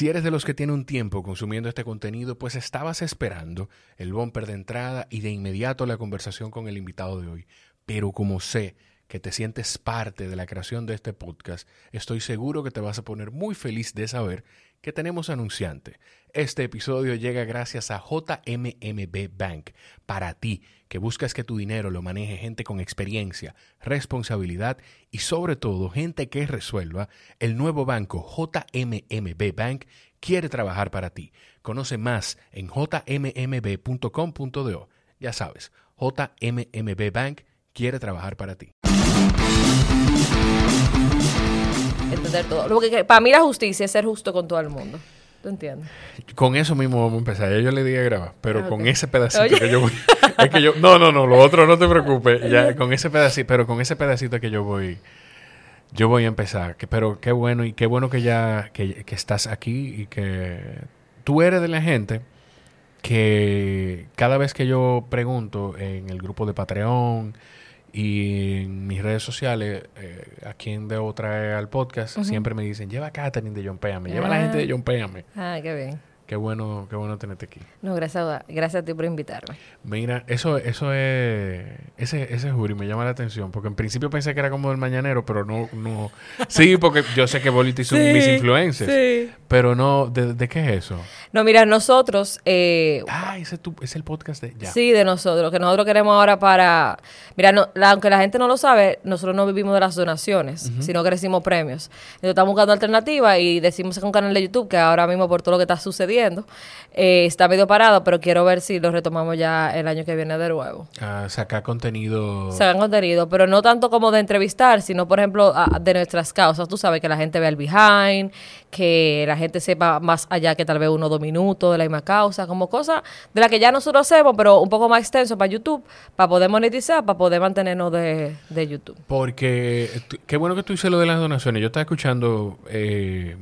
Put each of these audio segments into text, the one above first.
Si eres de los que tiene un tiempo consumiendo este contenido, pues estabas esperando el bumper de entrada y de inmediato la conversación con el invitado de hoy. Pero como sé que te sientes parte de la creación de este podcast, estoy seguro que te vas a poner muy feliz de saber que tenemos anunciante. Este episodio llega gracias a JMMB Bank, para ti que buscas que tu dinero lo maneje gente con experiencia, responsabilidad y sobre todo gente que resuelva. El nuevo banco JMMB Bank quiere trabajar para ti. Conoce más en jmmb.com.do. Ya sabes, JMMB Bank quiere trabajar para ti. Entender todo. Lo que, para mí la justicia es ser justo con todo el mundo. ¿Tú entiendes? Con eso mismo vamos a empezar. Ya yo le di a grabar, pero Ah, con ese pedacito Oye. que yo voy. es que yo, no, no, no, lo otro no te preocupes. Ya, con ese pedacito, pero con ese pedacito que yo voy. Yo voy a empezar. Que, pero qué bueno y qué bueno que ya que, que estás aquí y que tú eres de la gente que cada vez que yo pregunto en el grupo de Patreon y en mis redes sociales eh, a quién debo traer al podcast, siempre me dicen, lleva a Katherine de John Péame, lleva a la Ah. gente de John Péame. Ah, qué bien. Qué bueno, qué bueno tenerte aquí. No, gracias a, gracias a ti por invitarme. Mira, eso, eso es, ese, ese jury me llama la atención, porque en principio pensé que era como del mañanero, pero no, no. Sí, porque yo sé que Boliti son mis influencers, Sí. pero no, ¿de, de qué es eso? No, mira, nosotros, eh, Ah, ese es, tu- es el podcast de ya. sí, de nosotros, que nosotros queremos ahora para... Mira, no- la- aunque la gente no lo sabe, nosotros no vivimos de las donaciones, sino que recibimos premios. Entonces estamos buscando alternativas y decimos que un canal de YouTube que ahora mismo por todo lo que está sucediendo eh, está medio parado, pero quiero ver si lo retomamos ya el año que viene de nuevo. Ah, sacar contenido. Hagan contenido, pero no tanto como de entrevistar, sino, por ejemplo, a- de nuestras causas. Tú sabes que la gente vea el behind, que la gente sepa más allá que tal vez uno o dos minutos de la misma causa, como cosas de las que ya nosotros hacemos, pero un poco más extenso para YouTube, para poder monetizar, para poder mantenernos de, de YouTube. Porque tú- qué bueno que tú dices lo de las donaciones. Yo estaba escuchando eh,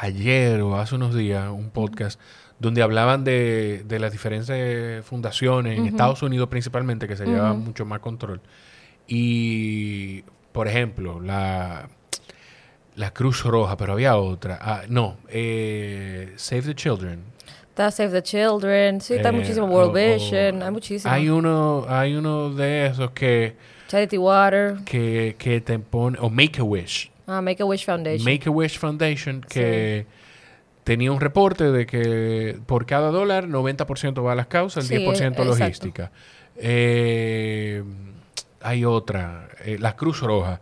ayer o hace unos días un podcast donde hablaban de, de las diferentes fundaciones en Estados Unidos principalmente que se llevan mucho más control. Y, por ejemplo, la, la Cruz Roja, pero había otra. Ah, no, eh, Save the Children. Está Save the Children, sí, está Eh, muchísimo World o- Vision, o- hay muchísimo. Hay uno, hay uno de esos que, Charity Water, que, que te pone, o Make a Wish. Ah, Make a Wish Foundation. Make a Wish Foundation que tenía un reporte de que por cada dólar 90% va a las causas, el Sí, 10% exacto. logística. Eh, hay otra, eh, la Cruz Roja.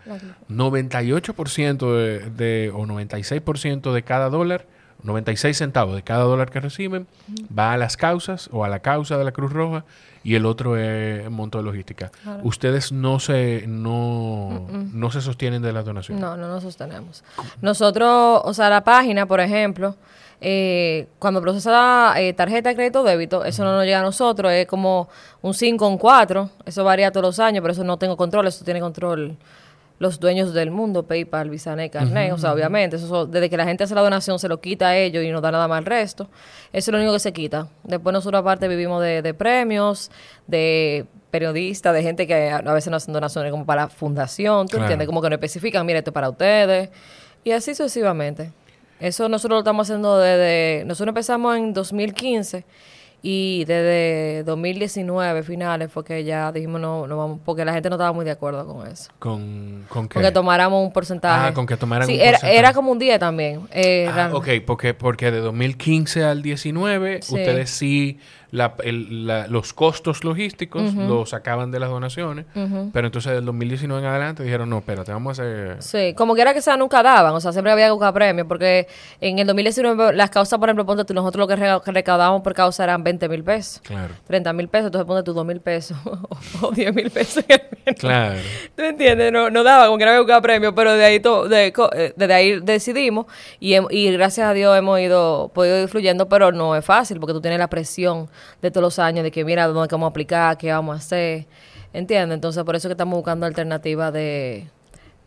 98% de, de- o 96% de cada dólar, 96 centavos de cada dólar que reciben, va a las causas o a la causa de la Cruz Roja y el otro es monto de logística. Ustedes no se no, no se sostienen de las donaciones. No, no nos sostenemos. Nosotros, o sea, la página, por ejemplo, eh, cuando procesa eh, tarjeta de crédito o débito, eso no nos llega a nosotros, es como un 5 o un 4, eso varía todos los años, pero eso no tengo control, eso tiene control los dueños del mundo, PayPal, Visanet, Carnet, o sea, obviamente, eso, so- desde que la gente hace la donación se lo quita a ellos y no da nada más al resto, eso es lo único que se quita. Después nosotros aparte vivimos de, de premios, de periodistas, de gente que a veces nos hacen donaciones como para fundación, ¿tú Claro. entiendes? Como que no especifican, mira, esto es para ustedes, y así sucesivamente. Eso nosotros lo estamos haciendo desde, nosotros empezamos en 2015 y desde 2019 finales fue que ya dijimos no, no vamos, porque la gente no estaba muy de acuerdo con eso. ¿Con, con qué? Con que tomáramos un porcentaje. Ah, con que tomaran sí, un era, porcentaje. era como un día también. eh, Ah, ok, porque, porque de 2015 al 19 Sí. ustedes sí, la- el- la- los costos logísticos los sacaban de las donaciones, pero entonces del 2019 en adelante dijeron, no, espérate, vamos a hacer... Sí, como quiera que sea, nunca daban, o sea, siempre había que buscar premios, porque en el 2019 las causas, por ejemplo, ponte tú, nosotros lo que que recaudábamos por causa eran 20 mil pesos, Claro, 30 mil pesos, entonces ponte tú 2 mil pesos o 10 mil pesos. claro. ¿Tú entiendes? No, no daba, como que no había buscado premios, pero de ahí, to- de, eh, desde ahí decidimos y, y gracias a Dios hemos ido, podido ir fluyendo, pero no es fácil porque tú tienes la presión de todos los años de que mira dónde vamos a aplicar, qué vamos a hacer, ¿entiendes? Entonces por eso que estamos buscando alternativas de,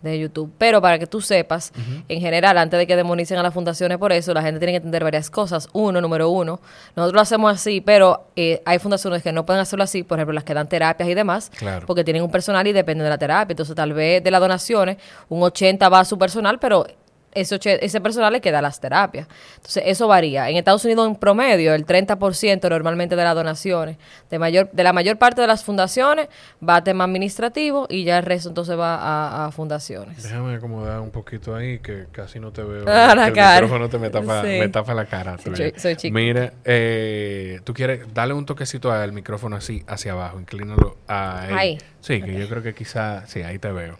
de YouTube. Pero para que tú sepas, en general, antes de que demonicen a las fundaciones por eso, la gente tiene que entender varias cosas. Uno, número uno, nosotros lo hacemos así, pero eh, hay fundaciones que no pueden hacerlo así, por ejemplo, las que dan terapias y demás, Claro. porque tienen un personal y depende de la terapia. Entonces, tal vez de las donaciones, un 80 va a su personal, pero ese, ese personal le queda las terapias. Entonces, eso varía. En Estados Unidos, en promedio, el 30% normalmente de las donaciones, de mayor de la mayor parte de las fundaciones, va a tema administrativo y ya el resto entonces va a, a fundaciones. Déjame acomodar un poquito ahí que casi no te veo. Ah, la el cara. micrófono te me tapa, Sí. me tapa la cara. Sí, soy- soy chica. Mira, eh, tú quieres darle un toquecito al micrófono así hacia abajo, inclínalo a él. Ahí. Sí, que yo creo que quizá, sí, ahí te veo.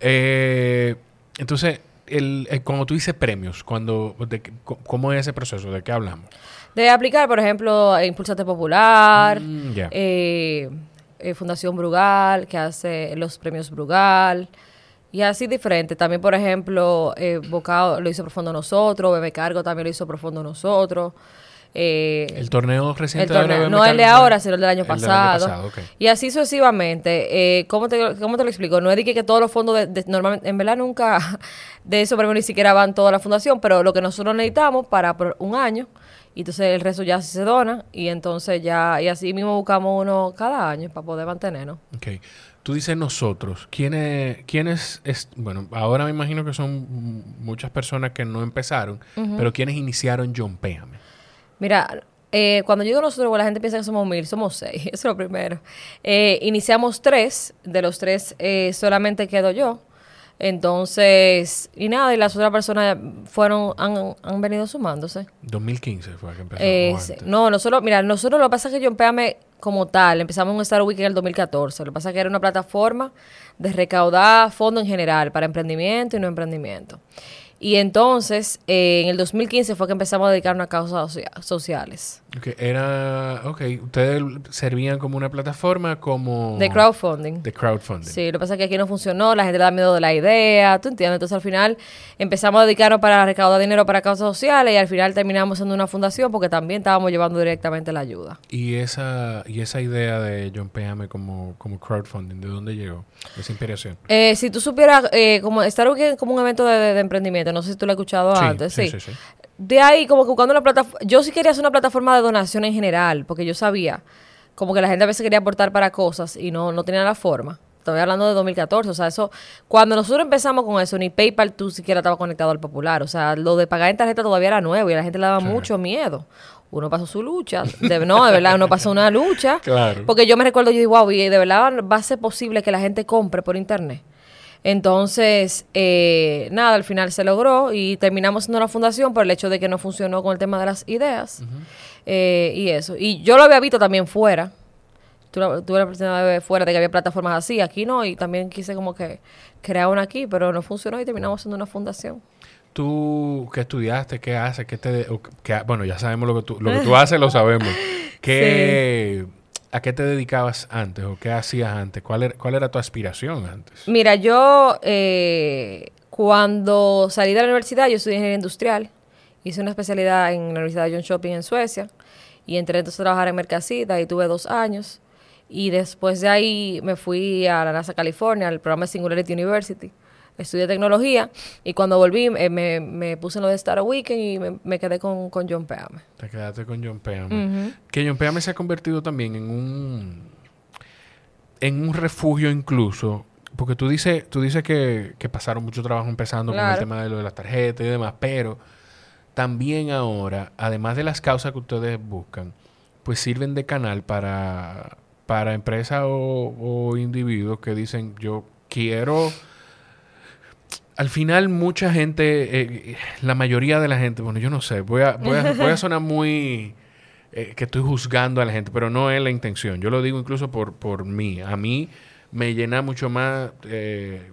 Eh, entonces, el, el- cuando tú dices premios, cuando, de ¿cómo es ese proceso? ¿De qué hablamos? De aplicar, por ejemplo, eh, Impulsate Popular, Mm, eh, eh, Fundación Brugal, que hace los premios Brugal, y así diferente. También, por ejemplo, eh, Bocado lo hizo Profundo Nosotros, Bebe Cargo también lo hizo Profundo Nosotros. Eh, El torneo el reciente torneo, ahora no el de ahora, sino el del año El del pasado. Y así sucesivamente. Eh, ¿cómo, te, ¿Cómo te lo explico? No es de que, que todos los fondos, de, de- normalmente, en verdad nunca de esos premios ni siquiera van toda la fundación, pero lo que nosotros necesitamos para por un año, y entonces el resto ya se dona, y entonces ya, y así mismo buscamos uno cada año para poder mantenernos. Ok. Tú dices nosotros. ¿Quiénes, quiénes es, bueno, ahora me imagino que son muchas personas que no empezaron, pero ¿quiénes iniciaron John Péame? Mira, eh, cuando yo digo nosotros, la gente piensa que somos mil, somos seis, eso es lo primero. Eh, iniciamos tres, de los tres eh, solamente quedo yo. Entonces, y nada, y las otras personas fueron, han, han venido sumándose. 2015 fue que empezó. Eh, no, nosotros, mira, nosotros lo que pasa es que John Péame como tal, empezamos un Star Week en el 2014. Lo que pasa es que era una plataforma de recaudar fondos en general para emprendimiento y no emprendimiento. Y entonces, eh, en el 2015 fue que empezamos a dedicarnos a causas socia- sociales. Ok, Era, ok, ustedes servían como una plataforma como... De crowdfunding. De crowdfunding. Sí, lo que pasa es que aquí no funcionó, la gente le da miedo de la idea, ¿tú entiendes? Entonces al final empezamos a dedicarnos para recaudar dinero para causas sociales y al final terminamos siendo una fundación porque también estábamos llevando directamente la ayuda. Y esa, y esa idea de John Péame como, como crowdfunding, ¿de dónde llegó? Esa inspiración. Eh, si tú supieras, eh, como Star Week es como un evento de, de- de emprendimiento, no sé si tú lo has escuchado Sí, antes, sí. sí, sí, sí. De ahí, como que buscando una plataforma, yo sí quería hacer una plataforma de donación en general, porque yo sabía, como que la gente a veces quería aportar para cosas y no, no tenía la forma. Estoy hablando de 2014, o sea, eso, cuando nosotros empezamos con eso, ni PayPal tú siquiera estaba conectado al popular, o sea, lo de pagar en tarjeta todavía era nuevo y a la gente le daba mucho miedo. Uno pasó su lucha, de, no, de verdad, uno pasó una lucha. Claro. Porque yo me recuerdo, yo digo, wow, y de verdad va a ser posible que la gente compre por internet. Entonces, eh, nada, al final se logró y terminamos siendo una fundación por el hecho de que no funcionó con el tema de las ideas eh, y eso. Y yo lo había visto también fuera. Tuve, tuve la oportunidad de ver fuera de que había plataformas así, aquí no, y también quise como que crear una aquí, pero no funcionó y terminamos siendo una fundación. ¿Tú qué estudiaste? ¿Qué haces? ¿Qué te, qué- bueno, ya sabemos lo que tú, lo que tú haces, lo sabemos. ¿Qué, ¿A qué te dedicabas antes o qué hacías antes? ¿Cuál era, cuál era tu aspiración antes? Mira, yo eh, cuando salí de la universidad, yo estudié ingeniería industrial. Hice una especialidad en la Universidad John Shopping en Suecia. Y entré entonces a trabajar en Mercasita y tuve dos años. Y después de ahí me fui a la NASA California, al programa Singularity University. Estudié tecnología y cuando volví eh, me, me puse en lo de Star Weekend y me, me quedé con, con John Peame. Te quedaste con John Péame. Que John Péame se ha convertido también en un en un refugio incluso. Porque tú dices, tú dices que, que pasaron mucho trabajo empezando con el tema de lo de las tarjetas y demás, pero también ahora, además de las causas que ustedes buscan, pues sirven de canal para, para empresas o, o individuos que dicen, yo quiero... Al final mucha gente, eh, la mayoría de la gente, bueno, yo no sé, voy a, voy a, voy a sonar muy... eh, que estoy juzgando a la gente, pero no es la intención. Yo lo digo incluso por, por mí. A mí me llena mucho más... eh,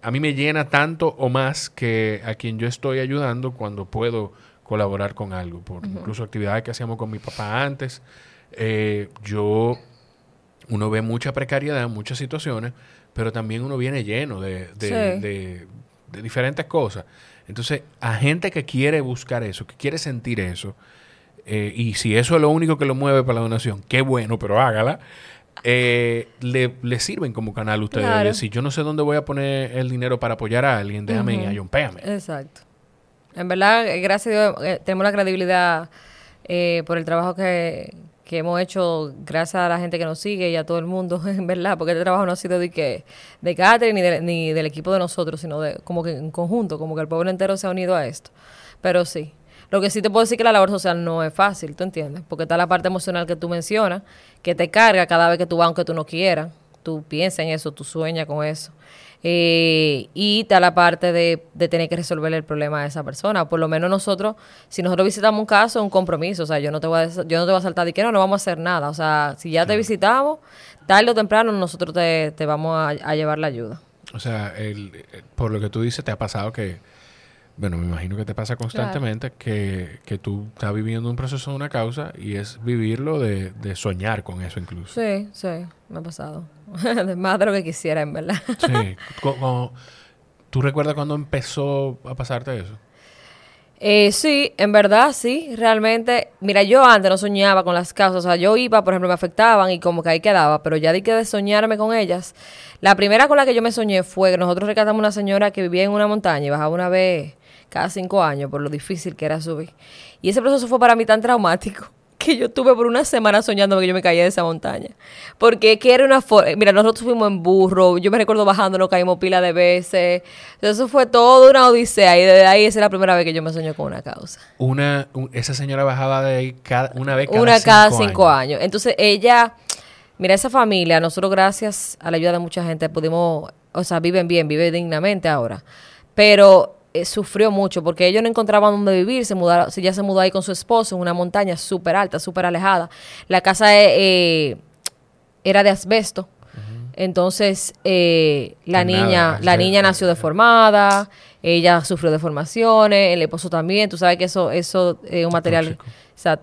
a mí me llena tanto o más que a quien yo estoy ayudando cuando puedo colaborar con algo. Por incluso actividades que hacíamos con mi papá antes. Eh, yo, uno ve mucha precariedad, muchas situaciones, pero también uno viene lleno de, de, Sí. de- de diferentes cosas. Entonces, a gente que quiere buscar eso, que quiere sentir eso, eh, y si eso es lo único que lo mueve para la donación, qué bueno, pero hágala. eh, le, le sirven como canal a ustedes. Claro. Si yo no sé dónde voy a poner el dinero para apoyar a alguien, déjame a John Péame. Exacto. En verdad, eh, gracias a Dios, eh, tenemos la credibilidad eh, por el trabajo que, que hemos hecho gracias a la gente que nos sigue y a todo el mundo, en verdad, porque este trabajo no ha sido de que de Catherine ni, ni del equipo de nosotros, sino de como que en conjunto, como que el pueblo entero se ha unido a esto. Pero sí, lo que sí te puedo decir que la labor social no es fácil, ¿tú entiendes? Porque está la parte emocional que tú mencionas, que te carga cada vez que tú vas, aunque tú no quieras. Tú piensas en eso, tú sueñas con eso. Eh, y está la parte de, de, tener que resolver el problema de esa persona. Por lo menos nosotros, si nosotros visitamos un caso, es un compromiso. O sea, yo no te voy a, yo no te voy a saltar de que no, no vamos a hacer nada. O sea, si ya te visitamos, tarde o temprano nosotros te, te vamos a, a, llevar la ayuda. O sea, el, por lo que tú dices, te ha pasado que bueno, me imagino que te pasa constantemente que, que, tú estás viviendo un proceso de una causa y es vivirlo de, de soñar con eso incluso. Sí, sí, me ha pasado. Más de lo que quisiera, en verdad. sí. ¿Tú recuerdas cuando empezó a pasarte eso? Eh, sí, en verdad, sí, realmente. Mira, yo antes no soñaba con las causas. O sea, yo iba, por ejemplo, me afectaban y como que ahí quedaba, pero ya di que de soñarme con ellas. La primera con la que yo me soñé fue que nosotros rescatamos una señora que vivía en una montaña y bajaba una vez cada cinco años por lo difícil que era subir. Y ese proceso fue para mí tan traumático que yo tuve por una semana soñando que yo me caía de esa montaña. Porque que era una Mira, nosotros fuimos en burro, yo me recuerdo bajando, nos caímos pila de veces. Eso fue toda una odisea y desde ahí esa es la primera vez que yo me soñé con una causa. Una, esa señora bajaba de ahí cada, una vez cada Una cada cinco años. Entonces ella, mira, esa familia, nosotros gracias a la ayuda de mucha gente pudimos, o sea, viven bien, viven dignamente ahora. Pero eh, sufrió mucho porque ellos no encontraban dónde vivir, se mudaron, ya se mudó ahí con su esposo en una montaña súper alta, súper alejada. La casa eh, eh, era de asbesto. Entonces, la niña, la niña nació deformada, ella sufrió deformaciones, el esposo también. Tú sabes que eso, eso es un material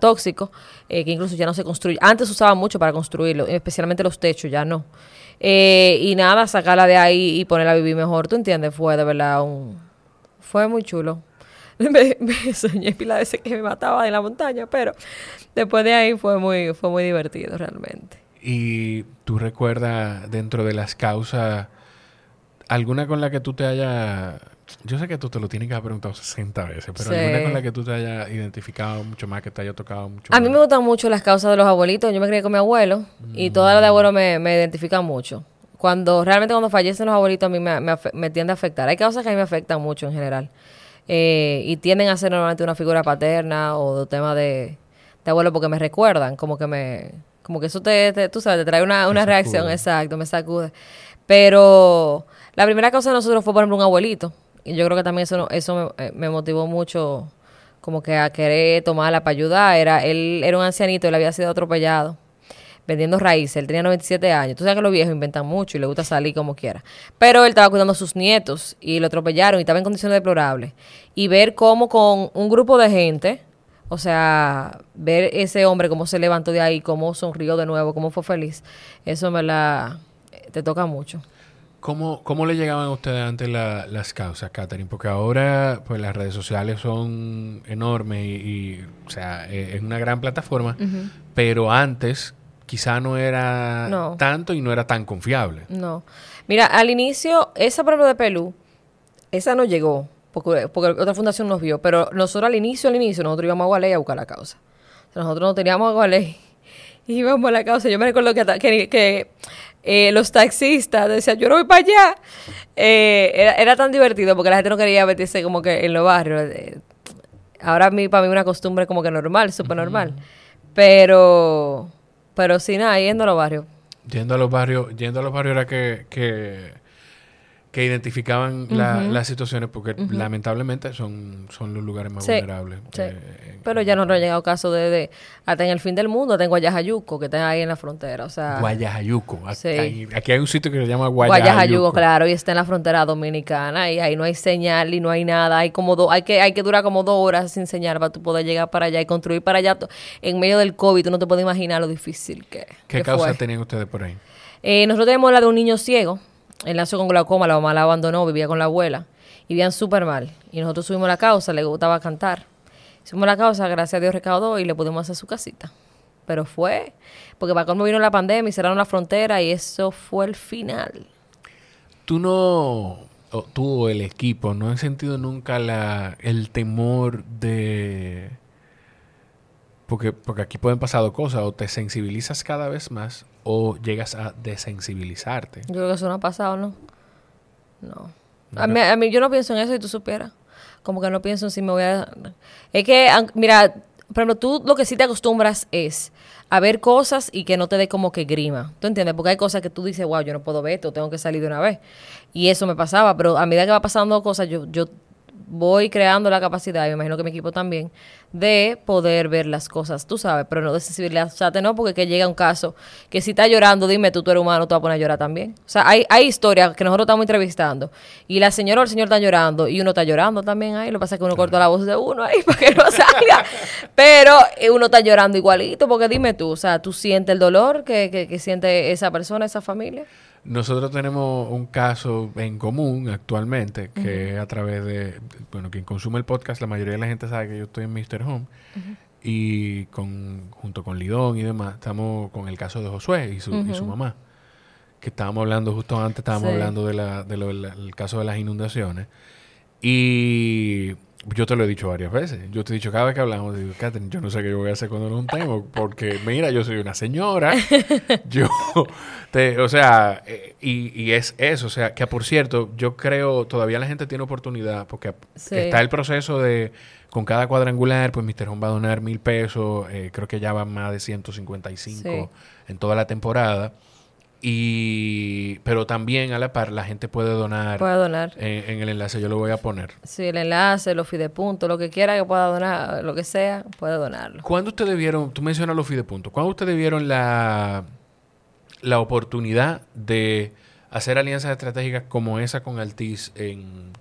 tóxico, tóxico que incluso ya no se construye. Antes se usaba mucho para construirlo, especialmente los techos, ya no. y nada, sacarla de ahí y ponerla a vivir mejor, ¿tú entiendes? Fue de verdad un, fue muy chulo. Me, soñé pila de veces que me mataba en la montaña, pero después de ahí fue muy, fue muy divertido realmente. ¿Y tú recuerdas dentro de las causas alguna con la que tú te hayas... Yo sé que tú te lo tienes que haber preguntado 60 veces, pero alguna con la que tú te hayas identificado mucho más, que te haya tocado mucho A mí me gustan mucho las causas de los abuelitos. Yo me crié con mi abuelo y todas las de abuelo me, me identifican mucho cuando realmente cuando fallecen los abuelitos a mí me, me, tiende a afectar. Hay cosas que a mí me afectan mucho en general. Eh, y tienden a ser normalmente una figura paterna o de tema de, abuelo porque me recuerdan, como que me, como que eso te, tú sabes, te trae una, una reacción, exacto, me sacude. Pero la primera causa de nosotros fue, por ejemplo, un abuelito. Y yo creo que también eso, eso me, eh, me motivó mucho como que a querer tomarla para ayudar. Era, él era un ancianito, él había sido atropellado vendiendo raíces. Él tenía 97 años. Tú sabes que los viejos inventan mucho y le gusta salir como quiera. Pero él estaba cuidando a sus nietos y lo atropellaron y estaba en condiciones deplorables. Y ver cómo con un grupo de gente, o sea, ver ese hombre cómo se levantó de ahí, cómo sonrió de nuevo, cómo fue feliz, eso me la te toca mucho. ¿Cómo, ¿Cómo le llegaban a ustedes antes las causas, Catherine? Porque ahora pues las redes sociales son enormes y, o sea, e, es una gran plataforma, pero antes quizá no era tanto y no era tan confiable. No. Mira, al inicio, esa prueba de Pelú, esa no llegó, porque, porque otra fundación nos vio, pero nosotros al inicio, al inicio, nosotros íbamos a Gualey a buscar la causa. nosotros no teníamos a Gualey y íbamos a la causa. Yo me recuerdo que, que, eh, los taxistas decían, yo no voy para allá. Eh, era, era, tan divertido porque la gente no quería meterse como que en los barrios. Eh, ahora a mí, para mí, una costumbre como que normal, súper normal. Pero pero sí, nada, yendo a los barrios. Yendo a los barrios, yendo a los barrios era que, que que identificaban las situaciones porque lamentablemente son, son los lugares más vulnerables. Sí. Pero ya no nos ha llegado caso de, hasta en el fin del mundo, tengo Guayajayuco, que está ahí en la frontera. O sea, Guayajayuco. Aquí, aquí, hay un sitio que se llama Guayajayuco. Guayajayuco, claro, y está en la frontera dominicana y ahí no hay señal y no hay nada. Hay como do, hay que hay que durar como dos horas sin señal para tú poder llegar para allá y construir para allá. En medio del COVID, tú no te puedes imaginar lo difícil que ¿Qué causa tenían ustedes por ahí? Eh, nosotros tenemos la de un niño ciego él nació con glaucoma, la mamá la abandonó, vivía con la abuela. Y vivían súper mal. Y nosotros subimos la causa, le gustaba cantar. Subimos la causa, gracias a Dios recaudó y le pudimos hacer su casita. Pero fue, porque para cuando vino la pandemia y cerraron la frontera y eso fue el final. Tú no, tú o el equipo, no han sentido nunca la, el temor de porque, porque aquí pueden pasar dos cosas, o te sensibilizas cada vez más o llegas a desensibilizarte. Yo creo que eso no ha pasado, ¿no? No. A mí, a mí yo no pienso en eso y tú supieras. Como que no pienso en si me voy a... Es que, mira, por ejemplo, tú lo que sí te acostumbras es a ver cosas y que no te dé como que grima. ¿Tú entiendes? Porque hay cosas que tú dices, wow, yo no puedo ver esto, tengo que salir de una vez. Y eso me pasaba, pero a medida que va pasando cosas, yo, yo voy creando la capacidad, y me imagino que mi equipo también, de poder ver las cosas, tú sabes, pero no de sensibilizarte, no, porque que llega un caso que si está llorando, dime tú, tú eres humano, tú vas a poner a llorar también. O sea, hay, hay historias que nosotros estamos entrevistando y la señora o el señor está llorando y uno está llorando también ahí, lo que pasa es que uno corta la voz de uno ahí para que no salga, pero eh, uno está llorando igualito, porque dime tú, o sea, tú sientes el dolor que, que, que siente esa persona, esa familia. Nosotros tenemos un caso en común actualmente, que a través de, bueno, quien consume el podcast, la mayoría de la gente sabe que yo estoy en Mr. Home. Y con, junto con Lidón y demás, estamos con el caso de Josué y su, y su mamá. Que estábamos hablando justo antes, estábamos hablando de la, de del caso de las inundaciones. Y yo te lo he dicho varias veces. Yo te he dicho cada vez que hablamos, digo, Catherine, yo no sé qué yo voy a hacer cuando no un tema, porque mira, yo soy una señora. yo, te, o sea, eh, y, y, es eso. O sea, que por cierto, yo creo, todavía la gente tiene oportunidad, porque está el proceso de, con cada cuadrangular, pues Mr. Home va a donar mil pesos, eh, creo que ya van más de 155 en toda la temporada. Y, pero también a la par la gente puede donar. Puede donar. En, el enlace, yo lo voy a poner. Sí, el enlace, los fidepuntos, lo que quiera que pueda donar, lo que sea, puede donarlo. ¿Cuándo ustedes vieron, tú mencionas los fidepuntos, ¿cuándo ustedes vieron la, la oportunidad de hacer alianzas estratégicas como esa con Altiz en,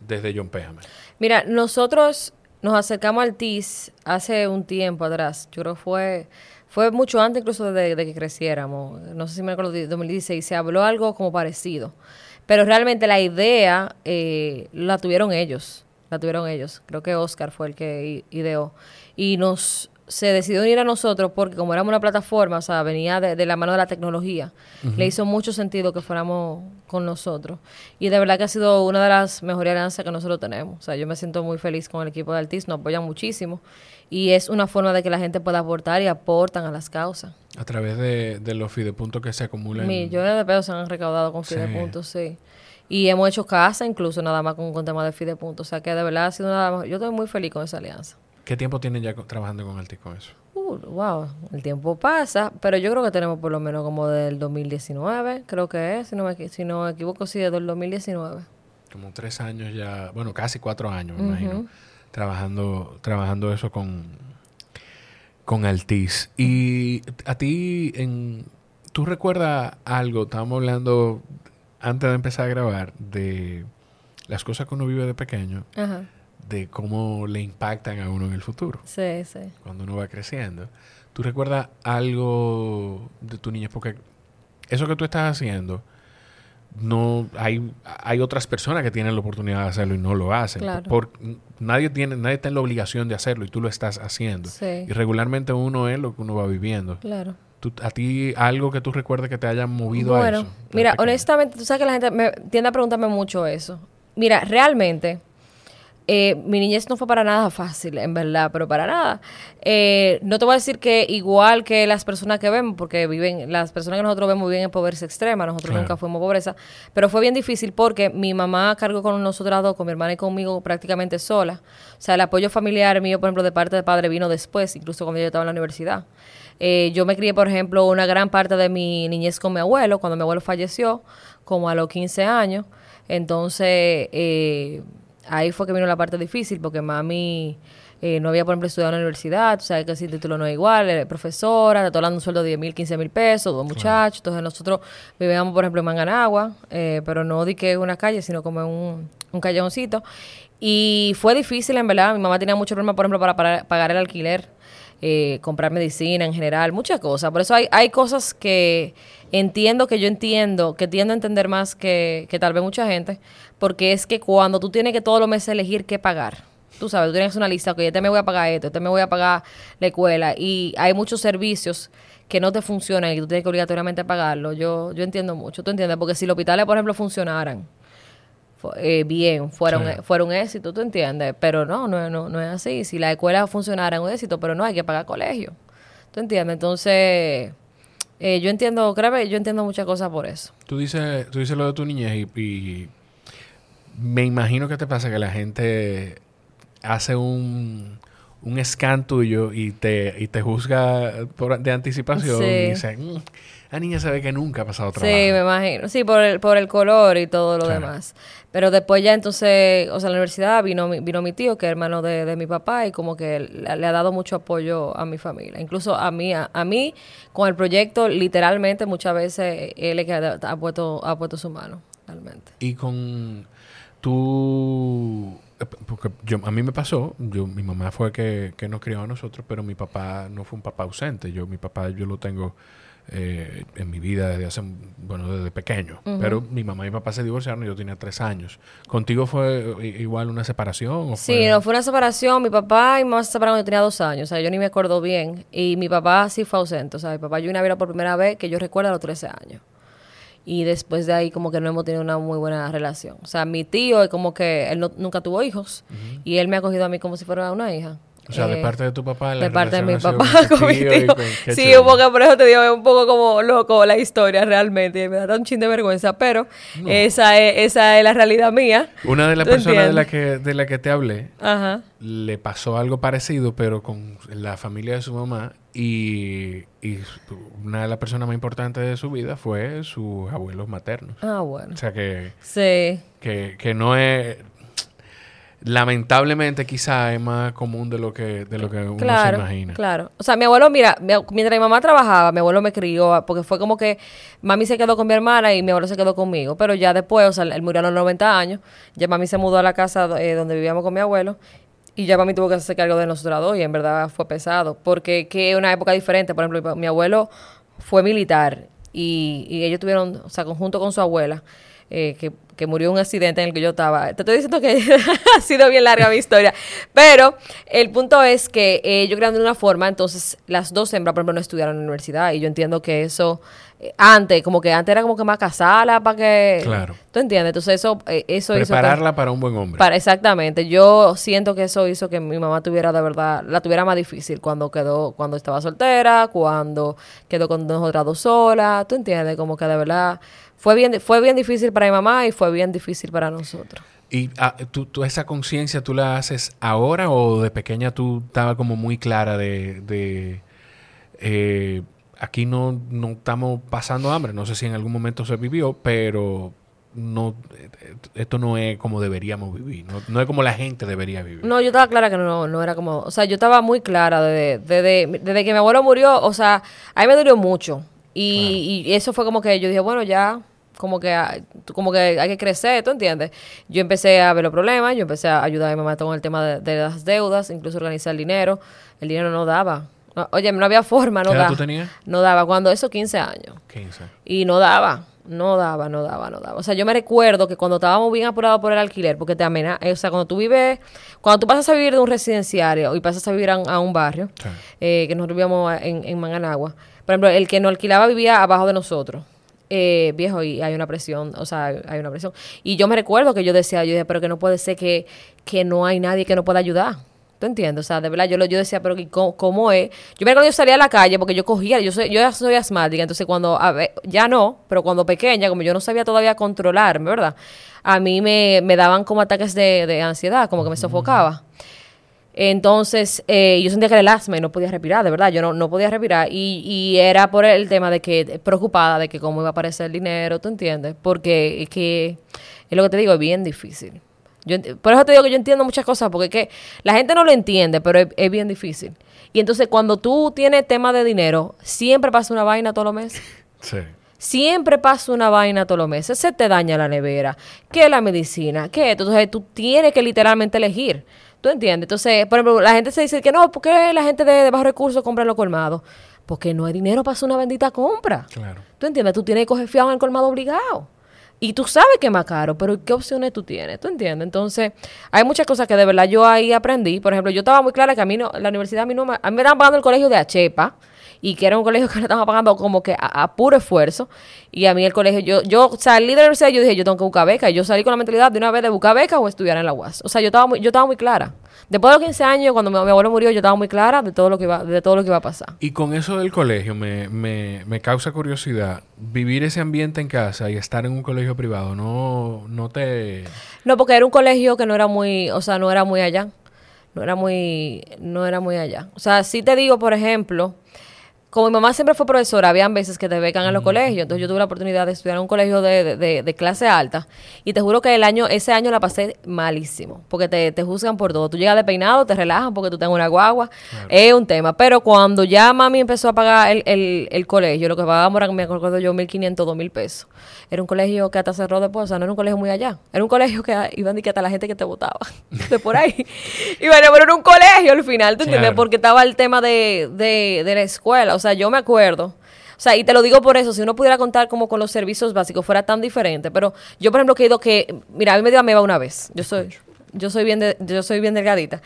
desde John Péjame? Mira, nosotros nos acercamos a Altiz hace un tiempo atrás, yo creo que fue fue mucho antes incluso de, que creciéramos. No sé si me acuerdo de 2016. Se habló algo como parecido. Pero realmente la idea eh, la tuvieron ellos. La tuvieron ellos. Creo que Oscar fue el que ideó. Y nos se decidió unir a nosotros porque como éramos una plataforma, o sea, venía de, la mano de la tecnología, le hizo mucho sentido que fuéramos con nosotros. Y de verdad que ha sido una de las mejores alianzas que nosotros tenemos. O sea, yo me siento muy feliz con el equipo de Altis, nos apoyan muchísimo. Y es una forma de que la gente pueda aportar y aportan a las causas. A través de, los fidepuntos que se acumulan. Millones de pesos se han recaudado con fidepuntos, sí. Y hemos hecho casa incluso nada más con, con tema de fidepuntos. O sea que de verdad ha sido una... Yo estoy muy feliz con esa alianza. ¿Qué tiempo tienen ya trabajando con Altis con eso? Uh, wow, el tiempo pasa, pero yo creo que tenemos por lo menos como del 2019, creo que es, si no me, si no equivoco, sí, del 2019. Como tres años ya, bueno, casi cuatro años, me imagino, trabajando, trabajando eso con, con Altiz. Y a ti, en, ¿tú recuerdas algo? Estábamos hablando antes de empezar a grabar de las cosas que uno vive de pequeño. Ajá de cómo le impactan a uno en el futuro. Sí, sí. Cuando uno va creciendo. ¿Tú recuerdas algo de tu niñez? Porque eso que tú estás haciendo, no hay, hay otras personas que tienen la oportunidad de hacerlo y no lo hacen. Por, nadie tiene, nadie está en la obligación de hacerlo y tú lo estás haciendo. Y regularmente uno es lo que uno va viviendo. Claro. ¿A ti algo que tú recuerdes que te haya movido a eso? Mira, honestamente, tú sabes que la gente me tiende a preguntarme mucho eso. Mira, realmente eh, mi niñez no fue para nada fácil, en verdad, pero para nada. Eh, no te voy a decir que igual que las personas que vemos, porque viven, las personas que nosotros vemos viven en pobreza extrema, nosotros nunca fuimos pobreza, pero fue bien difícil porque mi mamá cargó con nosotros dos, con mi hermana y conmigo prácticamente sola. O sea, el apoyo familiar mío, por ejemplo, de parte de padre vino después, incluso cuando yo estaba en la universidad. Eh, yo me crié, por ejemplo, una gran parte de mi niñez con mi abuelo, cuando mi abuelo falleció, como a los 15 años. Entonces, eh, ahí fue que vino la parte difícil, porque mami eh, no había, por ejemplo, estudiado en la universidad, tú sabes que ese título no es igual, era profesora, está hablando un sueldo de 10 mil, 15 mil pesos, dos muchachos, entonces nosotros vivíamos, por ejemplo, en Manganagua, eh, pero no di que en una calle, sino como en un, un callejoncito, y fue difícil, en verdad, mi mamá tenía mucho problema, por ejemplo, para, pagar el alquiler, eh, comprar medicina en general, muchas cosas, por eso hay, hay cosas que entiendo que yo entiendo, que tiendo a entender más que, que tal vez mucha gente, porque es que cuando tú tienes que todos los meses elegir qué pagar, tú sabes, tú tienes una lista, ok, este me voy a pagar esto, este me voy a pagar la escuela, y hay muchos servicios que no te funcionan y tú tienes que obligatoriamente pagarlo, yo, yo entiendo mucho, tú entiendes, porque si los hospitales, por ejemplo, funcionaran, eh, bien, fuera, un, fuera un éxito, ¿tú entiendes? Pero no, no, no, no es así. Si la escuela funcionara, es un éxito, pero no, hay que pagar colegio. ¿Tú entiendes? Entonces, eh, yo entiendo, creo yo entiendo muchas cosas por eso. Tú dices, tú dices lo de tu niñez y, me imagino que te pasa que la gente hace un, un scan tuyo y te, y te juzga por, de anticipación y dice, mm, la niña sabe que nunca ha pasado trabajo. Sí, me imagino. Sí, por el, por el color y todo lo demás. Pero después ya entonces, o sea, en la universidad vino, vino mi tío, que es hermano de, mi papá, y como que le, ha dado mucho apoyo a mi familia. Incluso a mí, a, mí con el proyecto, literalmente muchas veces él es que ha, puesto, ha puesto su mano, realmente. Y con tú porque yo, a mí me pasó, yo, mi mamá fue que, que nos crió a nosotros, pero mi papá no fue un papá ausente. Yo, mi papá, yo lo tengo eh, en mi vida desde hace, bueno, desde pequeño. Pero mi mamá y mi papá se divorciaron y yo tenía tres años. ¿Contigo fue igual una separación? sí, no, fue una separación. Mi papá y mi mamá se separaron cuando yo tenía dos años. O sea, yo ni me acuerdo bien. Y mi papá sí fue ausente. O sea, mi papá yo una vez por primera vez que yo recuerdo a los 13 años. Y después de ahí como que no hemos tenido una muy buena relación. O sea, mi tío es como que él nunca tuvo hijos. Y él me ha cogido a mí como si fuera una hija. O sea, de eh, parte de tu papá. La de parte de mi papá con mi tío. sí, un poco, por eso te digo, es un poco como loco la historia realmente. Me da un chin de vergüenza, pero esa, es, esa es la realidad mía. Una de las personas de la, que, de la que te hablé le pasó algo parecido, pero con la familia de su mamá. Y, y una de las personas más importantes de su vida fue sus abuelos maternos. Ah, bueno. O sea que. Sí. Que, que no es lamentablemente quizá es más común de lo que de lo que uno se imagina. Claro. O sea, mi abuelo, mira, mientras mi mamá trabajaba, mi abuelo me crió, porque fue como que mami se quedó con mi hermana y mi abuelo se quedó conmigo. Pero ya después, o sea, él murió a los 90 años, ya mami se mudó a la casa eh, donde vivíamos con mi abuelo. Y ya mami tuvo que hacerse cargo de nosotros dos y en verdad fue pesado. Porque que es una época diferente. Por ejemplo, mi abuelo fue militar y, y ellos tuvieron, o sea, conjunto con su abuela, eh, que que murió en un accidente en el que yo estaba. Te estoy diciendo que ha sido bien larga mi historia. Pero el punto es que eh, yo creando de una forma, entonces las dos hembras, por ejemplo, no estudiaron en la universidad. Y yo entiendo que eso, eh, antes, como que antes era como que más casarla para que... Claro. ¿Tú entiendes? Entonces eso, eh, eso Prepararla para un buen hombre. Para, exactamente. Yo siento que eso hizo que mi mamá tuviera de verdad, la tuviera más difícil cuando quedó, cuando estaba soltera, cuando quedó con nosotras dos solas. ¿Tú entiendes? Como que de verdad fue bien, fue bien difícil para mi mamá y fue bien difícil para nosotros. ¿Y ah, tú, esa conciencia tú la haces ahora o de pequeña tú estabas como muy clara de, eh, aquí no, no estamos pasando hambre? No sé si en algún momento se vivió, pero no esto no es como deberíamos vivir, no, es como la gente debería vivir. No, yo estaba clara que no, no era como, o sea, yo estaba muy clara desde, desde, que mi abuelo murió, o sea, a mí me dolió mucho. Y, y eso fue como que yo dije, bueno, ya como que, como que hay que crecer, ¿tú entiendes? Yo empecé a ver los problemas, yo empecé a ayudar a mi mamá con el tema de, las deudas, incluso organizar el dinero. El dinero no daba. oye, no había forma, no daba. tú tenías? No daba. Cuando eso, 15 años. 15. Y no daba. No daba, no daba, no daba. O sea, yo me recuerdo que cuando estábamos bien apurados por el alquiler, porque te amenaza, o sea, cuando tú vives, cuando tú pasas a vivir de un residenciario y pasas a vivir a, un barrio, eh, que nosotros vivíamos en, en Manganagua, por ejemplo, el que nos alquilaba vivía abajo de nosotros. Eh, viejo, y hay una presión, o sea, hay una presión. Y yo me recuerdo que yo decía, yo dije, pero que no puede ser que, que no hay nadie que no pueda ayudar. ¿Tú entiendes? O sea, de verdad, yo, yo decía, pero ¿cómo, es? Yo me acuerdo que yo salía a la calle porque yo cogía, yo soy, yo ya soy asmática, entonces cuando, a ver, ya no, pero cuando pequeña, como yo no sabía todavía controlarme, ¿verdad? A mí me, me daban como ataques de, de ansiedad, como que me sofocaba. Entonces, eh, yo sentía que era el asma y no podía respirar, de verdad, yo no, no podía respirar. Y, y, era por el tema de que, preocupada de que cómo iba a aparecer el dinero, ¿tú entiendes? Porque es que, es lo que te digo, es bien difícil. Yo, por eso te digo que yo entiendo muchas cosas, porque que la gente no lo entiende, pero es, bien difícil. Y entonces, cuando tú tienes tema de dinero, siempre pasa una vaina todos los meses. Sí. Siempre pasa una vaina todos los meses. Se te daña la nevera, que la medicina, que Entonces, tú tienes que literalmente elegir. ¿Tú entiendes? Entonces, por ejemplo, la gente se dice que no, ¿por qué la gente de, bajos recursos compra los colmados? Porque no hay dinero para hacer una bendita compra. Claro. ¿Tú entiendes? Tú tienes que coger fiado en el colmado obligado. Y tú sabes que es más caro, pero ¿qué opciones tú tienes? ¿Tú entiendes? Entonces, hay muchas cosas que de verdad yo ahí aprendí. Por ejemplo, yo estaba muy clara que a mí no, la universidad a mí no me, a mí me estaban pagando el colegio de Achepa y que era un colegio que le estaban pagando como que a, puro esfuerzo. Y a mí el colegio, yo, yo salí de la universidad y yo dije, yo tengo que buscar beca. Y yo salí con la mentalidad de una vez de buscar beca o estudiar en la UAS. O sea, yo estaba muy, yo estaba muy clara. Después de los 15 años, cuando mi, abuelo murió, yo estaba muy clara de todo lo que iba, de todo lo que iba a pasar. Y con eso del colegio me, me, me causa curiosidad. Vivir ese ambiente en casa y estar en un colegio privado, no, no te... No, porque era un colegio que no era muy, o sea, no era muy allá. No era muy, no era muy allá. O sea, sí te digo, por ejemplo, como mi mamá siempre fue profesora, habían veces que te becan en los colegios. Entonces yo tuve la oportunidad de estudiar en un colegio de, de, de, clase alta. Y te juro que el año, ese año la pasé malísimo. Porque te, te juzgan por todo. Tú llegas de peinado, te relajan porque tú tengas una guagua. Es un tema. Pero cuando ya mami empezó a pagar el, el, el colegio, lo que pagábamos era, me acuerdo yo, 1.500, 2.000 pesos. Era un colegio que hasta cerró después, o sea, no era un colegio muy allá. Era un colegio que iban que hasta la gente que te votaba. de por ahí. y bueno, pero era un colegio al final, ¿tú entiendes? Porque estaba el tema de, de, de la escuela. O sea, yo me acuerdo. O sea, y te lo digo por eso, si uno pudiera contar como con los servicios básicos fuera tan diferente, pero yo por ejemplo que he ido que, mira, a mí me dio ameba una vez, yo soy, yo soy bien, de, yo soy bien delgadita,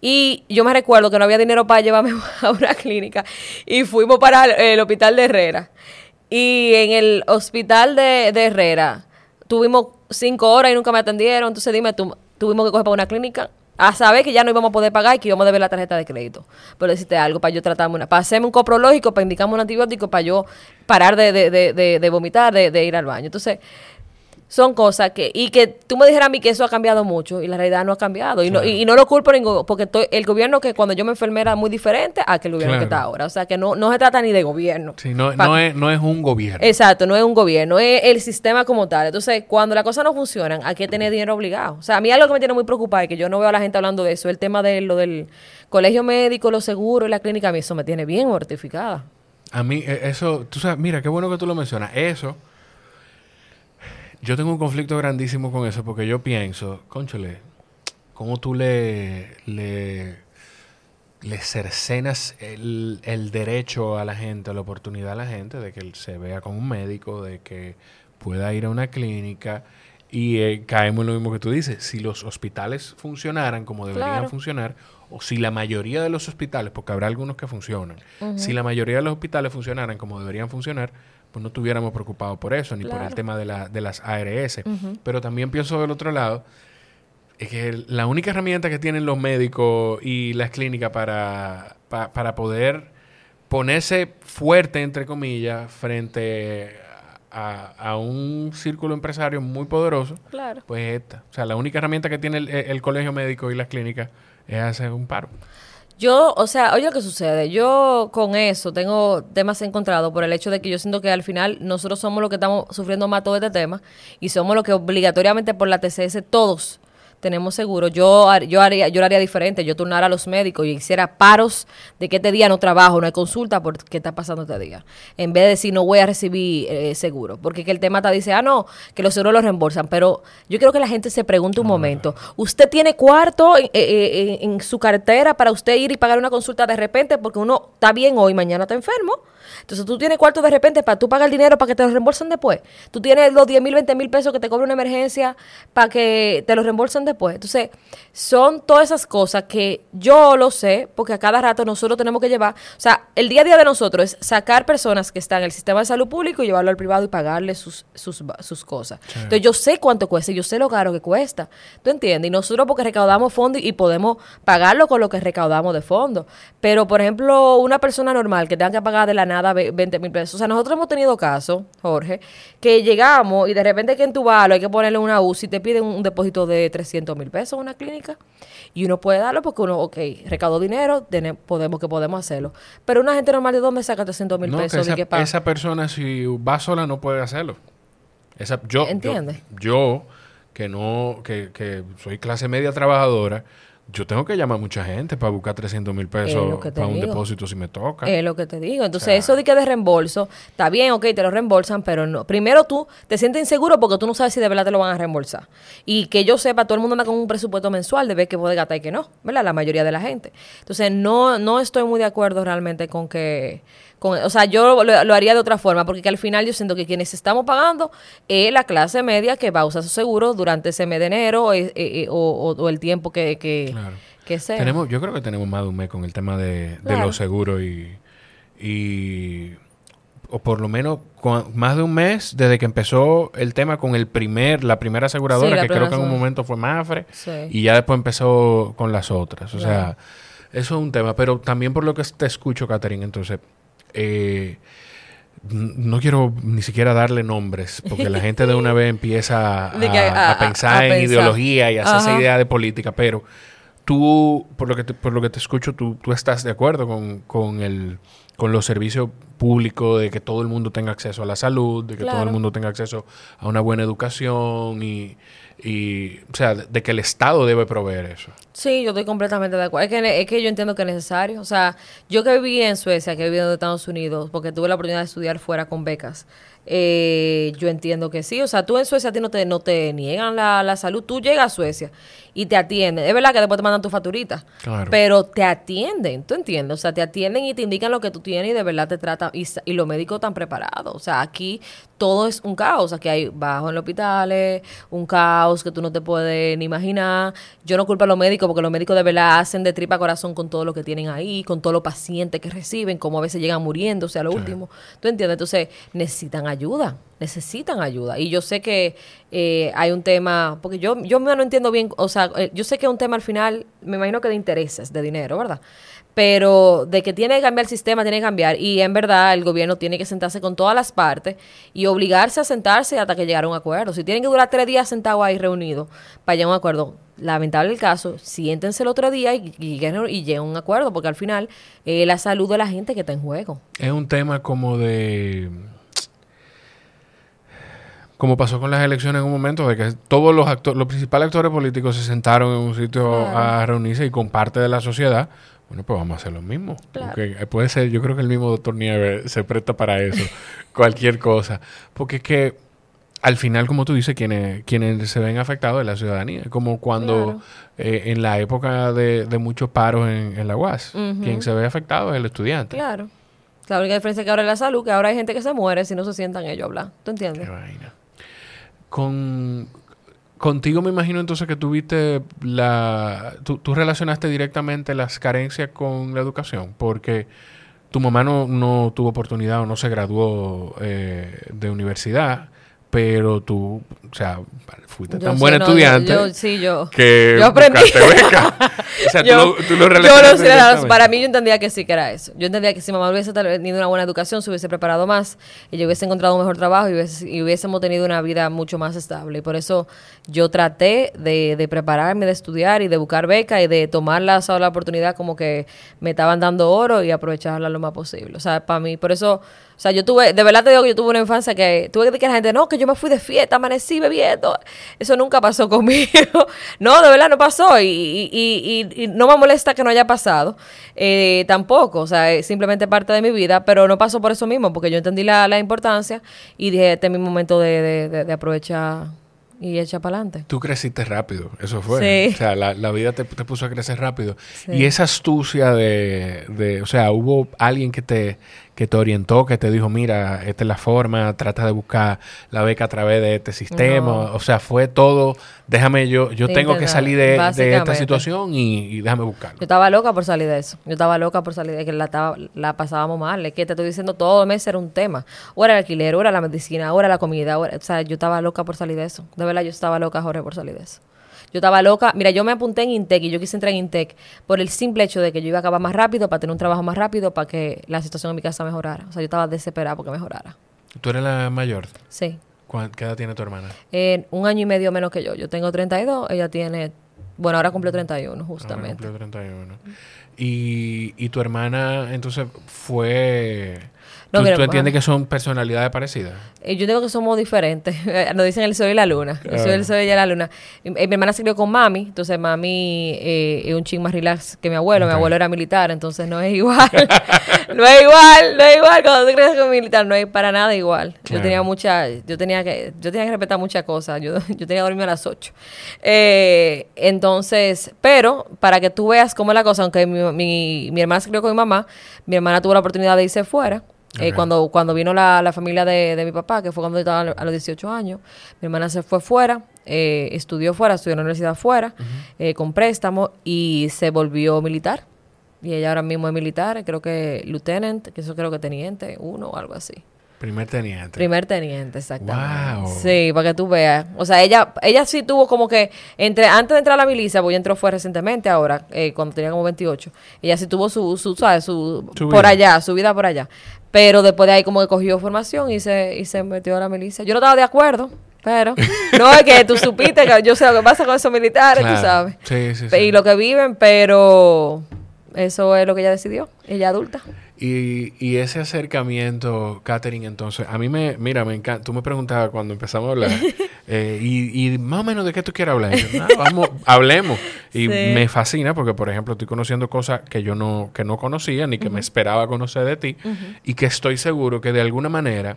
y yo me recuerdo que no había dinero para llevarme a una clínica, y fuimos para el, hospital de Herrera, y en el hospital de, de, Herrera tuvimos cinco horas y nunca me atendieron, entonces dime, tú, tuvimos que coger para una clínica, a saber que ya no íbamos a poder pagar y que íbamos a deber la tarjeta de crédito. Pero decirte algo para yo tratarme una, para hacerme un coprológico, para indicarme un antibiótico, para yo parar de, de, de, de vomitar, de, ir al baño. Entonces, son cosas que, y que tú me dijeras a mí que eso ha cambiado mucho y la realidad no ha cambiado. Y, no, y, no lo culpo ningún, porque el gobierno que cuando yo me enfermé era muy diferente a que el gobierno que está ahora. O sea, que no, no se trata ni de gobierno. Sí, no, no, es, no es un gobierno. Exacto, no es un gobierno, es el sistema como tal. Entonces, cuando las cosas no funcionan, hay que tener dinero obligado. O sea, a mí algo que me tiene muy preocupado y que yo no veo a la gente hablando de eso, el tema de lo del colegio médico, los seguros y la clínica, a mí eso me tiene bien mortificada. A mí, e, eso, tú sabes, mira, qué bueno que tú lo mencionas. Eso yo tengo un conflicto grandísimo con eso porque yo pienso, conchole, ¿cómo tú le, le, le cercenas el, el, derecho a la gente, la oportunidad a la gente de que se vea con un médico, de que pueda ir a una clínica? Y eh, caemos en lo mismo que tú dices. Si los hospitales funcionaran como deberían funcionar, o si la mayoría de los hospitales, porque habrá algunos que funcionan, si la mayoría de los hospitales funcionaran como deberían funcionar, pues no estuviéramos preocupados por eso, ni por el tema de, la, de las ARS. Pero también pienso del otro lado, es que la única herramienta que tienen los médicos y las clínicas para, para poder ponerse fuerte, entre comillas, frente a, un círculo empresario muy poderoso, pues esta. O sea, la única herramienta que tiene el colegio médico y las clínicas es hacer un paro. Yo, o sea, oye lo que sucede. Yo con eso tengo temas encontrados por el hecho de que yo siento que al final nosotros somos los que estamos sufriendo más todo este tema y somos los que obligatoriamente por la TCS todos tenemos seguro, yo, yo, haría, yo lo haría diferente, yo turnara a los médicos y hiciera paros de que este día no trabajo, no hay consulta por qué está pasando este día. En vez de decir no voy a recibir eh, seguro, porque que el tema está dice, ah, no, que los seguros los reembolsan, pero yo quiero que la gente se pregunte un momento, ¿usted tiene cuarto en, eh, en su cartera para usted ir y pagar una consulta de repente porque uno está bien hoy, mañana está enfermo? Entonces tú tienes cuarto de repente para tú pagar el dinero para que te lo reembolsen después. Tú tienes los 10 mil, 20 mil pesos que te cobra una emergencia para que te lo reembolsen después. Entonces, son todas esas cosas que yo lo sé, porque a cada rato nosotros tenemos que llevar, o sea, el día a día de nosotros es sacar personas que están en el sistema de salud público y llevarlo al privado y pagarle sus, sus, sus cosas. Entonces, yo sé cuánto cuesta, yo sé lo caro que cuesta. ¿Tú entiendes? Y nosotros porque recaudamos fondos y podemos pagarlo con lo que recaudamos de fondo. Pero, por ejemplo, una persona normal que tenga que pagar de la nada 20 mil pesos. O sea, nosotros hemos tenido casos, Jorge, que llegamos y de repente que en tu balo hay que ponerle una UCI y te piden un depósito de 300 mil pesos en una clínica y uno puede darlo porque uno, ok, recaudó dinero, podemos que podemos hacerlo. Pero una gente normal de dónde saca 300 mil pesos. esa, esa persona si va sola no puede hacerlo. Esa, yo, ¿Entiendes? Yo, que no, que, que soy clase media trabajadora, yo tengo que llamar a mucha gente para buscar 300 mil pesos para un depósito si me toca. Es lo que te digo. Entonces, eso de que de reembolso, está bien, ok, te lo reembolsan, pero no. Primero tú te sientes inseguro porque tú no sabes si de verdad te lo van a reembolsar. Y que yo sepa, todo el mundo anda con un presupuesto mensual de ver qué puede gastar y que no, ¿verdad? La mayoría de la gente. Entonces, no, no estoy muy de acuerdo realmente con que o sea, yo lo, haría de otra forma, porque al final yo siento que quienes estamos pagando es la clase media que va a usar su seguro durante ese mes de enero eh, eh, o, el tiempo que, que, sea. Tenemos, yo creo que tenemos más de un mes con el tema de, los seguros y, y o por lo menos más de un mes desde que empezó el tema con el primer, la primera aseguradora, que creo que en un momento fue Mafre, y ya después empezó con las otras. O sea, eso es un tema. Pero también por lo que te escucho, Catherine, entonces, eh, no quiero ni siquiera darle nombres, porque la gente de una vez empieza a, pensar en ideología y a hacerse idea de política, pero tú, por lo que te, por lo que te escucho, tú, tú estás de acuerdo con, con el con los servicios públicos, de que todo el mundo tenga acceso a la salud, de que todo el mundo tenga acceso a una buena educación y, y, o sea, de que el Estado debe proveer eso. Sí, yo estoy completamente de acuerdo. Es que, es que yo entiendo que es necesario. O sea, yo que viví en Suecia, que vivido en Estados Unidos, porque tuve la oportunidad de estudiar fuera con becas, eh, yo entiendo que sí. O sea, tú en Suecia a ti no te, no te niegan la, la salud. Tú llegas a Suecia y te atienden. Es verdad que después te mandan tu facturita, pero te atienden, ¿tú entiendes? O sea, te atienden y te indican lo que tú tienes y de verdad te tratan. Y, y los médicos están preparados. O sea, aquí todo es un caos. Aquí hay bajo en los hospitales, un caos que tú no te puedes ni imaginar. Yo no culpo a los médicos porque los médicos de verdad hacen de tripa corazón con todo lo que tienen ahí, con todos los pacientes que reciben, como a veces llegan muriendo, o sea, lo último. ¿Tú entiendes? Entonces, necesitan ayuda necesitan ayuda. Y yo sé que eh, hay un tema, porque yo, yo no entiendo bien, o sea, eh, yo sé que es un tema al final, me imagino que de intereses, de dinero, ¿verdad? Pero de que tiene que cambiar el sistema, tiene que cambiar. Y en verdad el gobierno tiene que sentarse con todas las partes y obligarse a sentarse hasta que llegar a un acuerdo. Si tienen que durar tres días sentados ahí reunidos para llegar a un acuerdo, lamentable el caso, siéntense el otro día y, y, lleguen a un acuerdo, porque al final es la salud de la gente que está en juego. Es un tema como de como pasó con las elecciones en un momento, de que todos los actores, los principales actores políticos se sentaron en un sitio a reunirse y con parte de la sociedad, bueno, pues vamos a hacer lo mismo. Porque puede ser, yo creo que el mismo doctor Nieves se presta para eso, cualquier cosa. Porque es que al final, como tú dices, quienes, quienes se ven afectados es la ciudadanía. Como cuando eh, en la época de, muchos paros en, la UAS, quien se ve afectado es el estudiante. Claro. La única diferencia que ahora es la salud, que ahora hay gente que se muere si no se sientan ellos a hablar. ¿Tú entiendes? Qué vaina. Con, contigo me imagino entonces que tuviste la... Tú, relacionaste directamente las carencias con la educación, porque tu mamá no, no tuvo oportunidad o no se graduó eh, de universidad pero tú, o sea, fuiste tan buena estudiante yo, sí, yo, que yo aprendí. beca. o sea, yo, tú, lo, tú lo Para mí yo entendía que sí que era eso. Yo entendía que si mamá hubiese tenido una buena educación, se hubiese preparado más y yo hubiese encontrado un mejor trabajo y, hubiésemos tenido una vida mucho más estable. Y por eso yo traté de, de prepararme, de estudiar y de buscar beca y de tomar la, la oportunidad como que me estaban dando oro y aprovecharla lo más posible. O sea, para mí, por eso o sea, yo tuve, de verdad te digo que yo tuve una infancia que tuve que decir a la gente, no, que yo me fui de fiesta, amanecí bebiendo. Eso nunca pasó conmigo. no, de verdad no pasó y, y, y, no me molesta que no haya pasado. Eh, tampoco, o sea, es simplemente parte de mi vida, pero no pasó por eso mismo, porque yo entendí la, la importancia y dije, este es mi momento de, de, de aprovechar y echa para adelante. Tú creciste rápido, eso fue. O sea, la, la vida te, te, puso a crecer rápido. Y esa astucia de, de, o sea, hubo alguien que te, que te orientó, que te dijo, mira, esta es la forma, trata de buscar la beca a través de este sistema. O sea, fue todo, déjame yo, yo tengo que salir de, esta situación y, déjame buscarlo. Yo estaba loca por salir de eso. Yo estaba loca por salir de que la, la pasábamos mal. Es que te estoy diciendo, todo el mes era un tema. O era el alquiler, o era la medicina, o era la comida. o sea, yo estaba loca por salir de eso. De verdad, yo estaba loca, Jorge, por salir de eso. Yo estaba loca. Mira, yo me apunté en Intec y yo quise entrar en Intec por el simple hecho de que yo iba a acabar más rápido, para tener un trabajo más rápido, para que la situación en mi casa mejorara. O sea, yo estaba desesperada porque mejorara. ¿Tú eres la mayor? Sí. ¿Qué edad tiene tu hermana? Eh, un año y medio menos que yo. Yo tengo 32, ella tiene... Bueno, ahora cumplió 31, justamente. Ahora cumplió 31. Y, y tu hermana, entonces, fue ¿Tú, entiendes que son personalidades parecidas? Eh, yo digo que somos diferentes. Nos dicen el sol y la luna. Yo soy el sol y ella la luna. Mi, hermana se crió con mami, entonces mami eh, es un ching más relax que mi abuelo. Mi abuelo era militar, entonces no es igual. no es igual, no es igual. Cuando tú crees con militar, no es para nada igual. Yo tenía mucha, yo tenía que, yo tenía que respetar muchas cosas. Yo, yo tenía que dormir a las 8. Eh, entonces, pero para que tú veas cómo es la cosa, aunque mi, mi, mi hermana se crió con mi mamá, mi hermana tuvo la oportunidad de irse fuera eh, cuando, cuando vino la, la familia de, de, mi papá, que fue cuando estaba a los 18 años, mi hermana se fue fuera, eh, estudió fuera, estudió en la universidad fuera, eh, con préstamo y se volvió militar. Y ella ahora mismo es militar, creo que lieutenant, que eso creo que teniente, uno o algo así. Primer teniente. Primer teniente, exactamente. Sí, para que tú veas. O sea, ella ella sí tuvo como que, entre antes de entrar a la milicia, porque entró fue recientemente ahora, eh, cuando tenía como 28, ella sí tuvo su, su ¿sabes? Su, por allá, su vida por allá. Pero después de ahí como que cogió formación y se, y se metió a la milicia. Yo no estaba de acuerdo, pero no es que tú supiste que yo sé lo que pasa con esos militares, tú sabes. Sí, sí, sí. Y lo que viven, pero eso es lo que ella decidió, ella adulta. Y, y ese acercamiento, Katherine, entonces, a mí me, mira, me encanta, tú me preguntabas cuando empezamos a hablar, eh, y, y, más o menos de qué tú quieres hablar. vamos, hablemos. Y me fascina porque, por ejemplo, estoy conociendo cosas que yo no, que no conocía ni que me esperaba conocer de ti y que estoy seguro que de alguna manera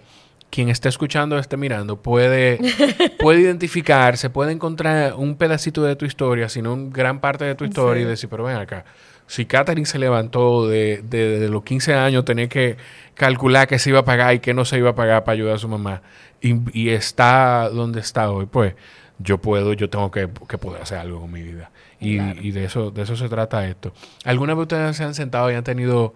quien esté escuchando, esté mirando, puede, puede identificarse, puede encontrar un pedacito de tu historia, sino una gran parte de tu historia y decir, pero ven acá, si Catherine se levantó de, de, los 15 años, tenía que calcular qué se iba a pagar y qué no se iba a pagar para ayudar a su mamá, y, está donde está hoy, pues yo puedo, yo tengo que, poder hacer algo con mi vida. Y, y, de eso de eso se trata esto. ¿Alguna vez ustedes se han sentado y han tenido...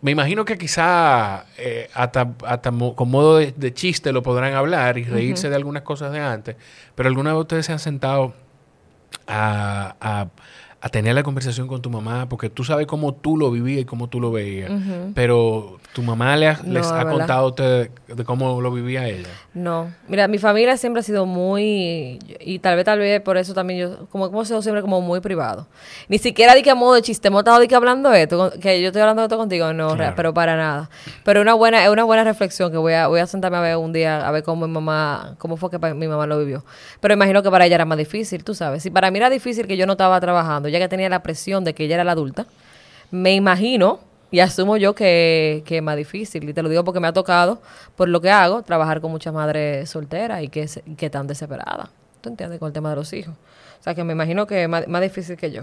Me imagino que quizá eh, hasta, hasta con modo de, chiste lo podrán hablar y reírse de algunas cosas de antes, pero alguna vez ustedes se han sentado a a tener la conversación con tu mamá, porque tú sabes cómo tú lo vivías y cómo tú lo veías. Pero tu mamá les ha contado a usted de cómo lo vivía ella. No. Mira, mi familia siempre ha sido muy, y tal vez, tal vez por eso también yo, como hemos sido siempre como muy privado. Ni siquiera di que a modo de chiste, hemos estado de que hablando de esto, que yo estoy hablando de esto contigo, no, pero para nada. Pero una buena, es una buena reflexión que voy a, voy a sentarme a ver un día, a ver cómo mi mamá, cómo fue que mi mamá lo vivió. Pero imagino que para ella era más difícil, tú sabes. Si para mí era difícil que yo no estaba trabajando, ya que tenía la presión de que ella era la adulta, me imagino y asumo yo que, es más difícil. Y te lo digo porque me ha tocado, por lo que hago, trabajar con muchas madres solteras y que, que están desesperadas. ¿Tú entiendes? Con el tema de los hijos. O sea, que me imagino que es más, difícil que yo.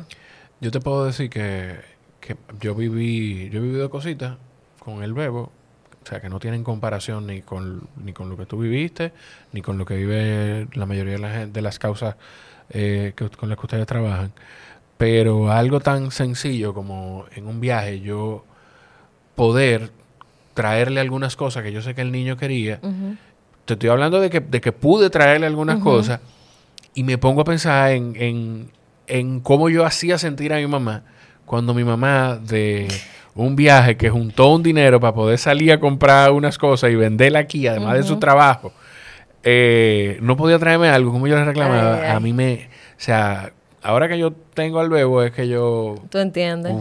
Yo te puedo decir que, que yo viví, yo he vivido cositas con el bebo, o sea, que no tienen comparación ni con, ni con lo que tú viviste, ni con lo que vive la mayoría de, la, de las causas eh, con las que ustedes trabajan. Pero algo tan sencillo como en un viaje yo poder traerle algunas cosas que yo sé que el niño quería, te estoy hablando de que, de que pude traerle algunas cosas y me pongo a pensar en, en, en cómo yo hacía sentir a mi mamá cuando mi mamá de un viaje que juntó un dinero para poder salir a comprar unas cosas y venderla aquí, además de su trabajo, eh, no podía traerme algo como yo le reclamaba. A mí me, o sea, ahora que yo tengo al bebo es que yo... ¿Tú entiendes?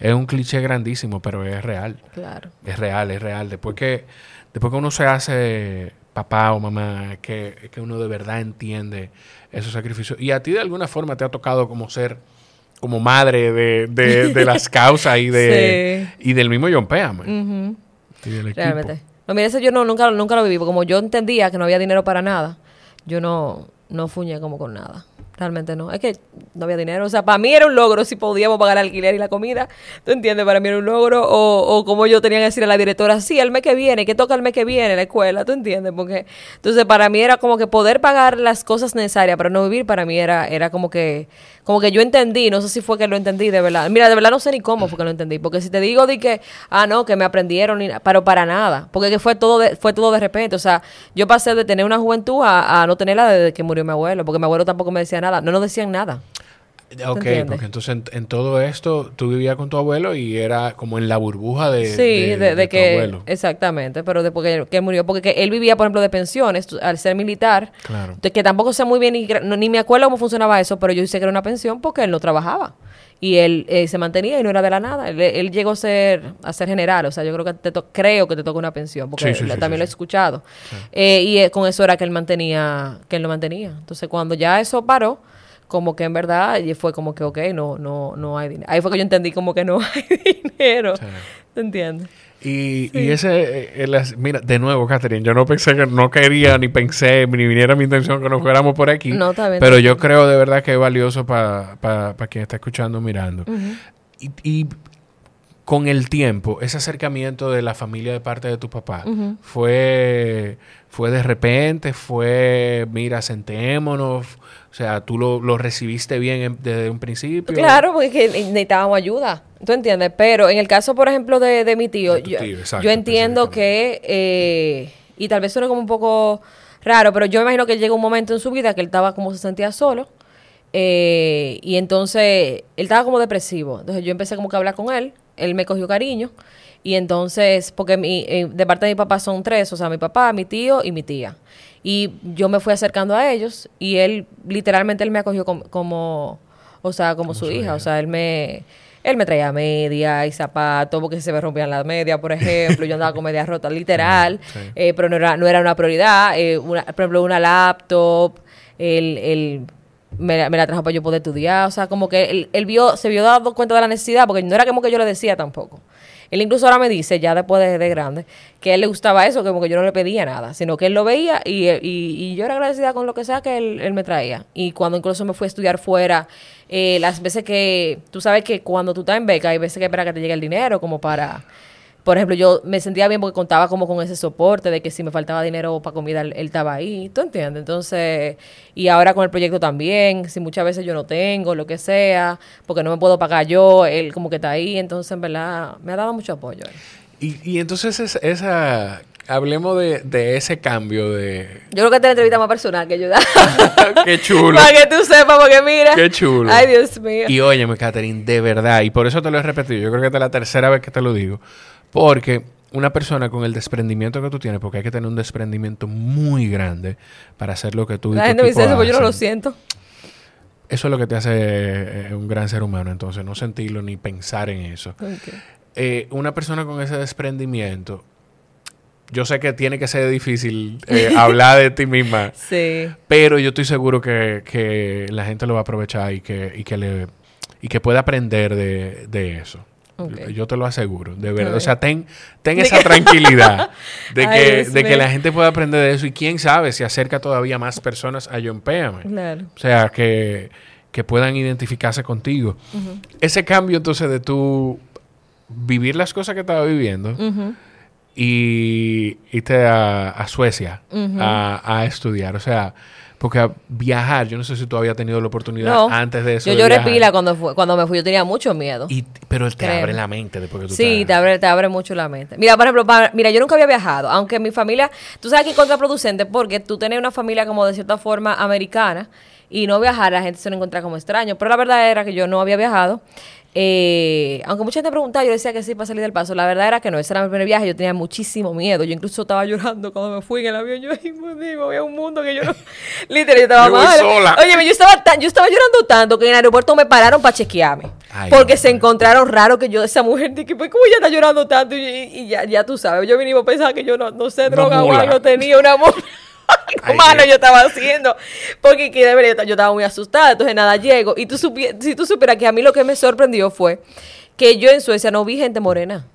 es un cliché grandísimo, pero es real. Claro. Es real, es real. Después que, después que uno se hace papá o mamá, que, que uno de verdad entiende esos sacrificios. Y a ti de alguna forma te ha tocado como ser como madre de, de, las causas y de y del mismo John Pea, Realmente. No, mira, eso yo no, nunca, nunca lo viví. Como yo entendía que no había dinero para nada, yo no, no fuñé como con nada. Realmente no. Es que no había dinero. O sea, para mí era un logro si podíamos pagar el alquiler y la comida. ¿Tú entiendes? Para mí era un logro. O, o como yo tenía que decir a la directora, sí, el mes que viene, que toca el mes que viene la escuela. ¿Tú entiendes? Porque entonces para mí era como que poder pagar las cosas necesarias para no vivir, para mí era, era como que como que yo entendí, no sé si fue que lo entendí de verdad. Mira, de verdad no sé ni cómo fue que lo entendí, porque si te digo de que, ah, no, que me aprendieron, pero para nada, porque que fue todo de, fue todo de repente, o sea, yo pasé de tener una juventud a, no tenerla desde que murió mi abuelo, porque mi abuelo tampoco me decía nada, no nos decían nada. Ok, porque entonces en, todo esto tú vivías con tu abuelo y era como en la burbuja de, sí, de, que, abuelo. Exactamente, pero después que, murió, porque él vivía, por ejemplo, de pensiones, al ser militar, claro. que tampoco sé muy bien, ni, ni me acuerdo cómo funcionaba eso, pero yo hice que era una pensión porque él no trabajaba y él eh, se mantenía y no era de la nada. Él, llegó a ser, a ser general, o sea, yo creo que te creo que te toca una pensión, porque también lo he escuchado. Eh, y eh, con eso era que él mantenía, que él lo mantenía. Entonces, cuando ya eso paró, como que en verdad y fue como que, ok, no, no, no hay dinero. Ahí fue que yo entendí como que no hay dinero. ¿Te entiendes? Y, y ese, eh, mira, de nuevo, Catherine, yo no pensé que no quería, ni pensé, ni viniera mi intención que nos fuéramos por aquí. No, está bien, pero yo creo de verdad que es valioso para quien está escuchando, mirando. y, y con el tiempo, ese acercamiento de la familia de parte de tu papá fue, fue de repente, fue, mira, sentémonos, o sea, tú lo, lo recibiste bien desde un principio. Claro, porque necesitábamos ayuda, ¿tú entiendes? Pero en el caso, por ejemplo, de, de mi tío, yo, yo, entiendo que, eh, y tal vez suene como un poco raro, pero yo me imagino que llegó un momento en su vida que él estaba como se sentía solo. Eh, y entonces él estaba como depresivo. Entonces yo empecé como que a hablar con él él me cogió cariño. Y entonces, porque mi, eh, de parte de mi papá son tres, o sea, mi papá, mi tío y mi tía. Y yo me fui acercando a ellos y él, literalmente, él me acogió como, o sea, como, su, hija. O sea, él me, él me traía media y zapatos porque se me rompían las medias, por ejemplo. yo andaba con medias rotas, literal. Eh, pero no era, no era una prioridad. Eh, por ejemplo, una laptop, el, el me, la trajo para yo poder estudiar. O sea, como que él, vio, se vio dado cuenta de la necesidad, porque no era como que yo le decía tampoco. Él incluso ahora me dice, ya después de, grande, que él le gustaba eso, como que yo no le pedía nada, sino que él lo veía y, y, yo era agradecida con lo que sea que él, me traía. Y cuando incluso me fui a estudiar fuera, eh, las veces que, tú sabes que cuando tú estás en beca, hay veces que espera que te llegue el dinero como para por ejemplo, yo me sentía bien porque contaba como con ese soporte de que si me faltaba dinero para comida, él, estaba ahí, ¿tú entiendes? Entonces, y ahora con el proyecto también, si muchas veces yo no tengo, lo que sea, porque no me puedo pagar yo, él como que está ahí, entonces en verdad me ha dado mucho apoyo. Y, y entonces esa, hablemos de, ese cambio de... Yo creo que esta es la entrevista más personal que yo da. Qué chulo. Para que tú sepas, porque mira. Qué chulo. Ay, Dios mío. Y óyeme, Catherine, de verdad, y por eso te lo he repetido, yo creo que esta es la tercera vez que te lo digo porque una persona con el desprendimiento que tú tienes, porque hay que tener un desprendimiento muy grande para hacer lo que tú La gente me dice eso, pero yo no lo siento. Eso es lo que te hace eh, un gran ser humano, entonces no sentirlo ni pensar en eso. Eh, una persona con ese desprendimiento, yo sé que tiene que ser difícil eh, hablar de ti misma, sí. pero yo estoy seguro que, la gente lo va a aprovechar y que, y que, le, y que puede aprender de, de eso. Yo te lo aseguro, de verdad. O sea, ten, ten esa tranquilidad de, que, de que la gente pueda aprender de eso y quién sabe si acerca todavía más personas a John Péame. Claro. O sea, que, puedan identificarse contigo. Ese cambio entonces de tú vivir las cosas que estaba viviendo y irte a, Suecia a, a estudiar. O sea, porque viajar, yo no sé si tú habías tenido la oportunidad antes de eso. Yo lloré pila cuando, cuando me fui, yo tenía mucho miedo. Y, pero te abre la mente después que tú Sí, te abre, te abre mucho la mente. Mira, por ejemplo, mira, yo nunca había viajado, aunque mi familia, tú sabes que es contraproducente porque tú tenés una familia como de cierta forma americana y no viajar, la gente se lo encuentra como extraño. Pero la verdad era que yo no había viajado. Eh, aunque mucha gente preguntaba, yo decía que sí para salir del paso. La verdad era que no, ese era mi primer viaje. Yo tenía muchísimo miedo. Yo incluso estaba llorando cuando me fui en el avión. Yo, ay, voy a un mundo que yo no. Literal, yo estaba mal. Oye, yo estaba, yo estaba llorando tanto que en el aeropuerto me pararon para chequearme. porque se encontraron raro que yo, esa mujer, dije, pues, ¿cómo ella está llorando tanto? Y, ya, ya tú sabes, yo vinimos a pensar que yo no, no sé droga o algo, tenía una amor malo yo estaba haciendo. Porque yo estaba muy asustada. Entonces, nada, llego. Y tú si tú supieras que a mí lo que me sorprendió fue que yo en Suecia no vi gente morena.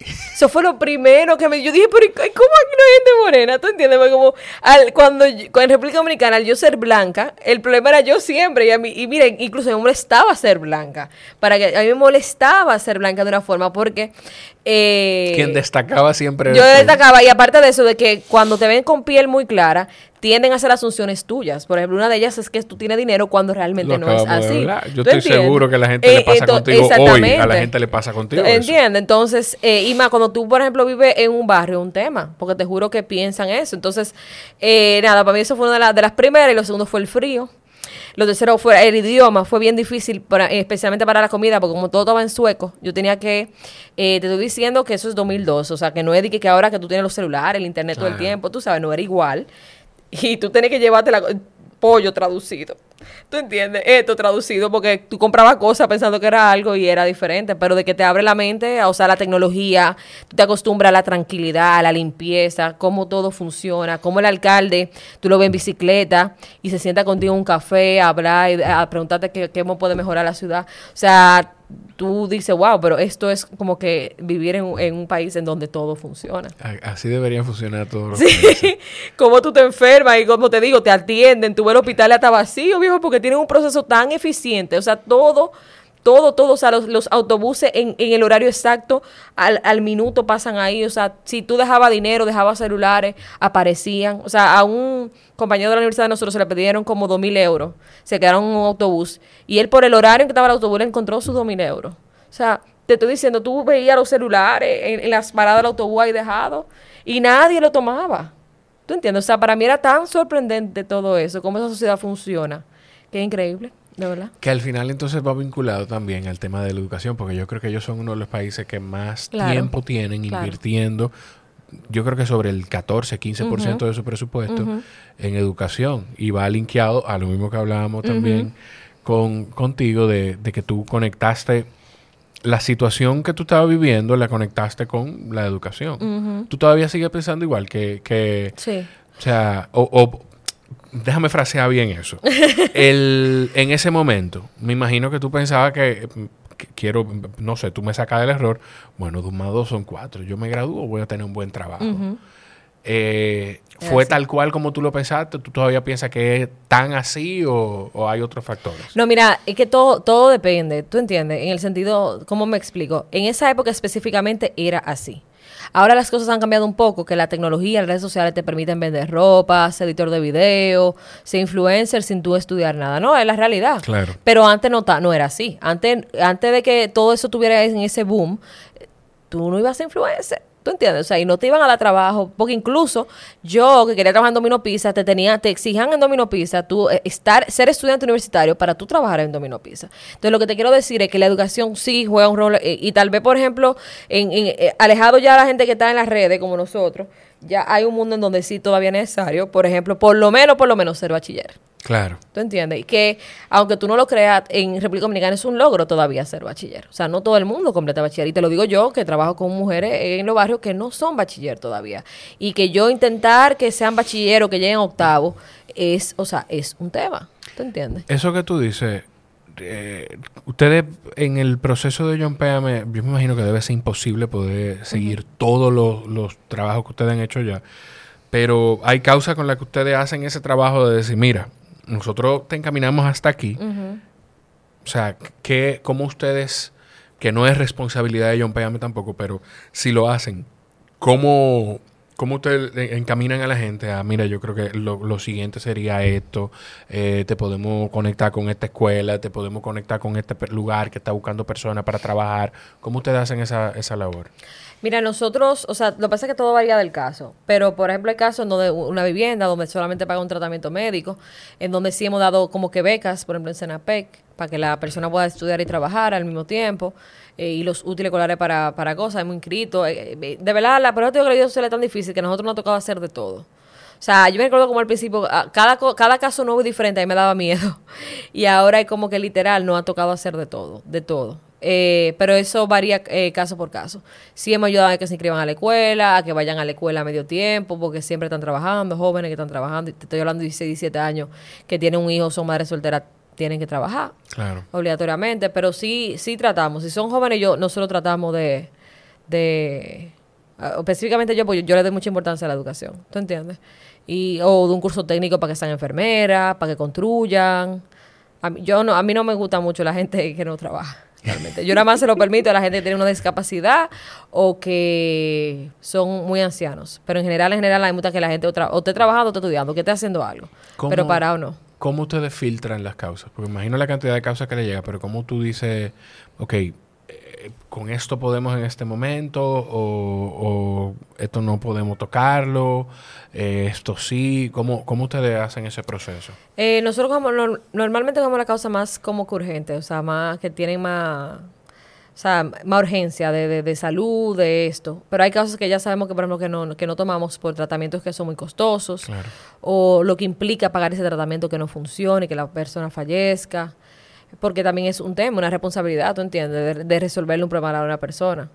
Eso fue lo primero que me... Yo dije, pero ¿cómo aquí no hay gente morena? ¿Tú entiendes? como al, cuando, en República Dominicana, al yo ser blanca, el problema era yo siempre. Y, a mí, y miren, incluso me molestaba ser blanca. Para que, a mí me molestaba ser blanca de una forma porque... Eh, Quien destacaba siempre... Yo destacaba. Y aparte de eso, de que cuando te ven con piel muy clara, tienden a hacer asunciones tuyas. Por ejemplo, una de ellas es que tú tienes dinero cuando realmente no es así. Yo estoy seguro que la gente le eh, pasa contigo hoy, a la gente le pasa contigo. Entiende, entonces, eh, y más cuando tú, por ejemplo, vives en un barrio, un tema, porque te juro que piensan eso. Entonces, eh, nada, para mí eso fue una de, las de las primeras y lo segundo fue el frío. Lo tercero fue el idioma, fue bien difícil, para, especialmente para la comida, porque como todo estaba en sueco, yo tenía que, eh, te estoy diciendo que eso es 2002, o sea, que no es de que, ahora que tú tienes los celulares, el internet todo el tiempo, tú sabes, no era igual y tú tienes que llevarte la pollo traducido. ¿Tú entiendes? Esto traducido porque tú comprabas cosas pensando que era algo y era diferente, pero de que te abre la mente a usar la tecnología, te acostumbras a la tranquilidad, a la limpieza, cómo todo funciona, cómo el alcalde, tú lo ves en bicicleta y se sienta contigo en un café a hablar y a preguntarte qué, cómo puede mejorar la ciudad. O sea, tú dices, wow, pero esto es como que vivir en, un país en donde todo funciona. Así deberían funcionar todos los sí. como tú te enfermas y como te digo, te atienden, tu el hospital está vacío, viejo, porque tienen un proceso tan eficiente, o sea, todo todo, todo, o sea, los, autobuses en, el horario exacto, al, minuto pasan ahí, o sea, si tú dejabas dinero, dejabas celulares, aparecían, o sea, a un compañero de la universidad de nosotros se le pidieron como dos mil euros, se quedaron en un autobús, y él por el horario en que estaba el autobús le encontró sus dos mil euros. O sea, te estoy diciendo, tú veías los celulares en, las paradas del autobús ahí dejados, y nadie lo tomaba. ¿Tú entiendes? O sea, para mí era tan sorprendente todo eso, cómo esa sociedad funciona, que increíble. De verdad. Que al final entonces va vinculado también al tema de la educación, porque yo creo que ellos son uno de los países que más tiempo tienen invirtiendo, yo creo que sobre el 14, 15% de su presupuesto en educación. Y va linkeado a lo mismo que hablábamos también con, contigo de, de, que tú conectaste la situación que tú estabas viviendo, la conectaste con la educación. Tú todavía sigues pensando igual que... que sí. O sea, o déjame frasear bien eso. El, en ese momento, me imagino que tú pensabas que, quiero, no sé, tú me sacas del error. Bueno, dos más dos son cuatro. Yo me gradúo, voy a tener un buen trabajo. Eh, ¿Fue tal cual como tú lo pensaste? ¿Tú todavía piensas que es tan así o, o, hay otros factores? No, mira, es que todo, todo depende, ¿tú entiendes? En el sentido, ¿cómo me explico? En esa época específicamente era así. Ahora las cosas han cambiado un poco, que la tecnología, las redes sociales te permiten vender ropa, ser editor de video, ser influencer sin tú estudiar nada. No, es la realidad. Claro. Pero antes no, no era así. Antes, antes de que todo eso tuviera en ese boom, tú no ibas a ser influencer. ¿Tú entiendes? O sea, y no te iban a dar trabajo, porque incluso yo que quería trabajar en Domino Pizza, te tenía, te exigían en Domino Pizza tú eh, estar, ser estudiante universitario para tú trabajar en Domino Pizza. Entonces lo que te quiero decir es que la educación sí juega un rol, eh, y tal vez, por ejemplo, en, eh, alejado ya la gente que está en las redes como nosotros, ya hay un mundo en donde sí todavía es necesario, por ejemplo, por lo menos, por lo menos ser bachiller. Claro. ¿Tú entiendes? Y que, aunque tú no lo creas, en República Dominicana es un logro todavía ser bachiller. O sea, no todo el mundo completa bachiller. Y te lo digo yo, que trabajo con mujeres en los barrios que no son bachiller todavía. Y que yo intentar que sean bachiller o que lleguen a octavo, es, o sea, es un tema. ¿Tú entiendes? Eso que tú dices, eh, ustedes en el proceso de John Péame, yo me imagino que debe ser imposible poder seguir todos los, los trabajos que ustedes han hecho ya. Pero hay causa con la que ustedes hacen ese trabajo de decir, mira, nosotros te encaminamos hasta aquí. O sea, que, ¿cómo ustedes, que no es responsabilidad de John Payame tampoco, pero si lo hacen, ¿cómo, cómo ustedes encaminan a la gente a, mira, yo creo que lo, siguiente sería esto, eh, te podemos conectar con esta escuela, te podemos conectar con este lugar que está buscando personas para trabajar? ¿Cómo ustedes hacen esa, esa labor? Mira, nosotros, o sea, lo que pasa es que todo varía del caso, pero por ejemplo hay casos donde una vivienda donde solamente paga un tratamiento médico, en donde sí hemos dado como que becas, por ejemplo en Senapec, para que la persona pueda estudiar y trabajar al mismo tiempo, eh, y los útiles escolares para, para cosas, hemos inscrito. Eh, eh, de verdad, la prueba de que es tan difícil que nosotros nos ha tocado hacer de todo. O sea, yo me recuerdo como al principio, ah, cada, cada caso nuevo y diferente, a mí me daba miedo. Y ahora es como que literal nos ha tocado hacer de todo, de todo. Eh, pero eso varía eh, caso por caso. Sí hemos ayudado a que se inscriban a la escuela, a que vayan a la escuela a medio tiempo, porque siempre están trabajando, jóvenes que están trabajando, te estoy hablando de 16, 17 años, que tienen un hijo, son madres solteras, tienen que trabajar. Claro. Obligatoriamente, pero sí, sí tratamos. Si son jóvenes, yo, nosotros tratamos de, de ah, específicamente yo, pues yo, le doy mucha importancia a la educación, ¿tú entiendes? Y, o de un curso técnico para que sean enfermeras, para que construyan. A mí, yo no, a mí no me gusta mucho la gente que no trabaja. Yo nada más se lo permito a la gente que tiene una discapacidad o que son muy ancianos. Pero en general, en general, hay muchas que la gente o, esté trabajando o esté estudiando, que esté haciendo algo. Pero parado no. ¿Cómo ustedes filtran las causas? Porque imagino la cantidad de causas que le llega, pero ¿cómo tú dices, ok, con esto podemos en este momento o, esto no podemos tocarlo, eh, esto sí, ¿cómo, ¿cómo ustedes hacen ese proceso? Eh, nosotros como, normalmente tomamos la causa más como que urgente, o sea, más que tienen más, o sea, más urgencia de, de, salud, de esto. Pero hay casos que ya sabemos que, por ejemplo, que no, que no tomamos por tratamientos que son muy costosos o lo que implica pagar ese tratamiento que no funcione, que la persona fallezca porque también es un tema, una responsabilidad, ¿tú entiendes?, de, resolverle un problema a una persona.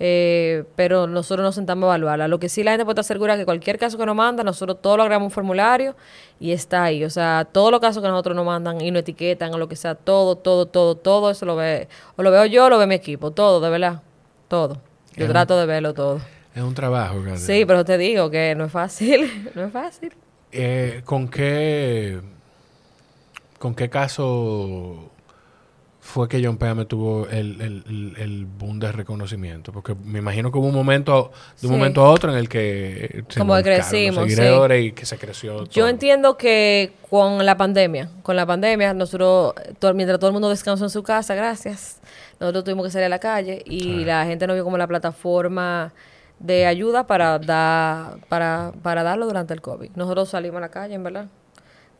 Eh, pero nosotros nos sentamos a evaluarla. Lo que sí la gente puede estar segura que cualquier caso que nos manda, nosotros todo lo agregamos un formulario y está ahí. O sea, todos los casos que nosotros nos mandan y nos etiquetan o lo que sea, todo, todo, todo, todo eso lo ve, o lo veo yo o lo ve mi equipo, todo, de verdad, todo. Yo trato de verlo todo. Es un trabajo, Sí, pero te digo que no es fácil, no es fácil. Eh, ¿Con qué, con qué caso fue que John Péame tuvo el, el, el, boom de reconocimiento? Porque me imagino que hubo un momento, de un momento a otro en el que... Como que crecimos, y que se creció Yo entiendo que con la pandemia, con la pandemia, nosotros, mientras todo el mundo descansó en su casa, gracias, nosotros tuvimos que salir a la calle y la gente no vio como la plataforma de ayuda para, dar, para, para darlo durante el COVID. Nosotros salimos a la calle, en verdad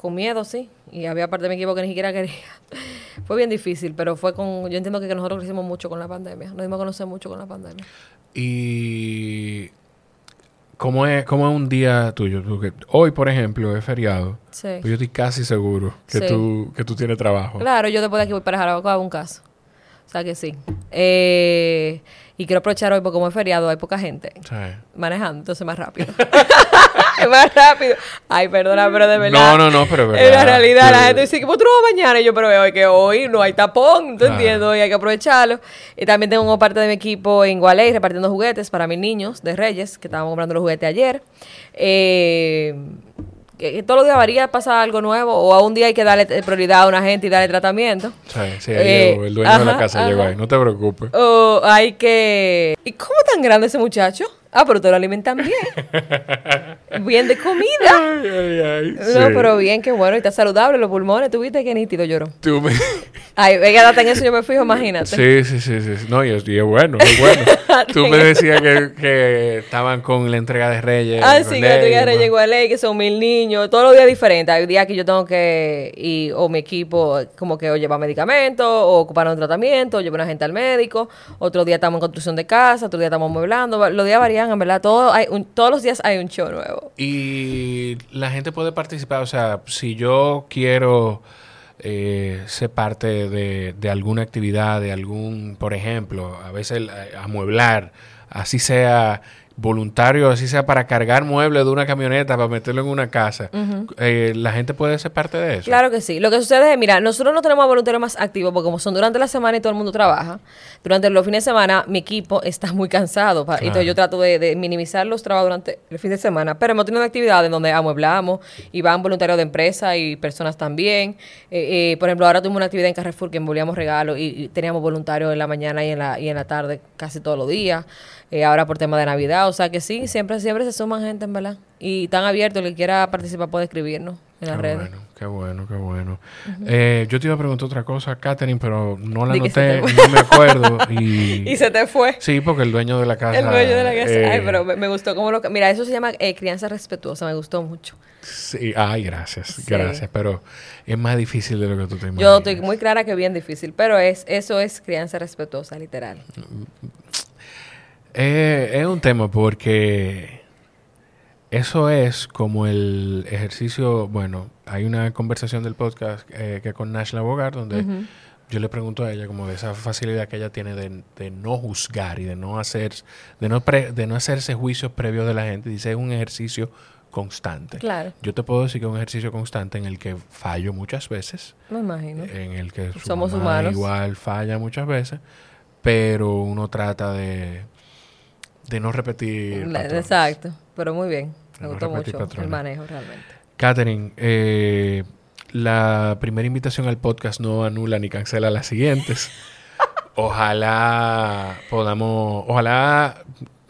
con miedo, sí. Y había parte de mi equipo que ni siquiera quería. fue bien difícil, pero fue con... Yo entiendo que, nosotros crecimos mucho con la pandemia. Nos dimos a conocer mucho con la pandemia. Y... ¿Cómo es, cómo es un día tuyo? Porque hoy, por ejemplo, es feriado. Sí. Pues yo estoy casi seguro que, tú, que tú tienes trabajo. Claro, yo después de aquí voy para Jarabacoa hago un caso. O sea que sí. Eh, y quiero aprovechar hoy porque como es feriado hay poca gente manejando, entonces más rápido. más rápido. Ay, perdona, pero de verdad. No, no, no, pero verdad. En la realidad, la gente dice que pues tú no vas mañana. Y yo, pero veo que hoy no hay tapón, ¿tú entiendes? Y hay que aprovecharlo. Y también tengo parte de mi equipo en Gualey repartiendo juguetes para mis niños de Reyes, que estábamos comprando los juguetes ayer. Eh que, todos los días varía, pasa algo nuevo, o a un día hay que darle prioridad a una gente y darle tratamiento. Sí, sí, eh, el dueño de la casa llegó ahí, no te preocupes. O hay que... ¿Y cómo tan grande ese muchacho? Ah, pero te lo alimentan bien. bien de comida. Ay, ay, ay, no, pero bien, qué bueno. Y está saludable los pulmones. ¿Tú viste qué nítido lloró? Tú me... Ay, venga, en eso yo me fijo, imagínate. Sí, sí, sí. sí. No, y es, bueno, es bueno. Tú me decías que, que, estaban con la entrega de Reyes. Ah, sí, que la entrega de Reyes igual que son mil niños. Todos los días diferentes. Hay días que yo tengo que ir, o mi equipo, como que o lleva medicamentos, o ocupar un tratamiento, o llevar una gente al médico. Otro día estamos en construcción de casa, otro día estamos mueblando. Los días varían en verdad. Todo hay todos los días hay un show nuevo. Y la gente puede participar, o sea, si yo quiero eh, ser parte de, de, alguna actividad, de algún, por ejemplo, a veces eh, amueblar, así sea voluntario, así sea para cargar muebles de una camioneta, para meterlo en una casa, eh, ¿la gente puede ser parte de eso? Claro que sí. Lo que sucede es, mira, nosotros no tenemos voluntarios más activos porque como son durante la semana y todo el mundo trabaja, durante los fines de semana mi equipo está muy cansado. y Entonces yo trato de, minimizar los trabajos durante el fin de semana, pero hemos tenido actividades donde amueblamos y van voluntarios de empresa y personas también. Eh, eh, por ejemplo, ahora tuvimos una actividad en Carrefour que envolvíamos regalos y, teníamos voluntarios en la mañana y en la, y en la tarde casi todos los días. ahora por tema de Navidad, o sea que sí, siempre, siempre se suman gente, en verdad. Y tan abierto, el que quiera participar puede escribirnos en las redes. Bueno, qué bueno, qué bueno. eh, yo te iba a preguntar otra cosa, Catherine, pero no la noté, no me acuerdo. Y... y se te fue. Sí, porque el dueño de la casa. El dueño de la casa. ay, eh, pero me, gustó como lo. Mira, eso se llama eh, crianza respetuosa, me gustó mucho. Sí, ay, gracias, gracias. Pero es más difícil de lo que tú te imaginas. Yo estoy muy clara que bien difícil, pero es eso es crianza respetuosa, literal. Eh, es un tema porque eso es como el ejercicio, bueno, hay una conversación del podcast eh, que con Nash Bogart donde yo le pregunto a ella como de esa facilidad que ella tiene de, no juzgar y de no hacer, de no, de no hacerse juicios previos de la gente. Dice, es un ejercicio constante. Claro. Yo te puedo decir que es un ejercicio constante en el que fallo muchas veces. Me imagino. En el que somos humanos. Igual falla muchas veces, pero uno trata de de no repetir. Exacto, pero muy bien. Me gustó mucho el manejo realmente. Catherine, eh, la primera invitación al podcast no anula ni cancela las siguientes. ojalá podamos, ojalá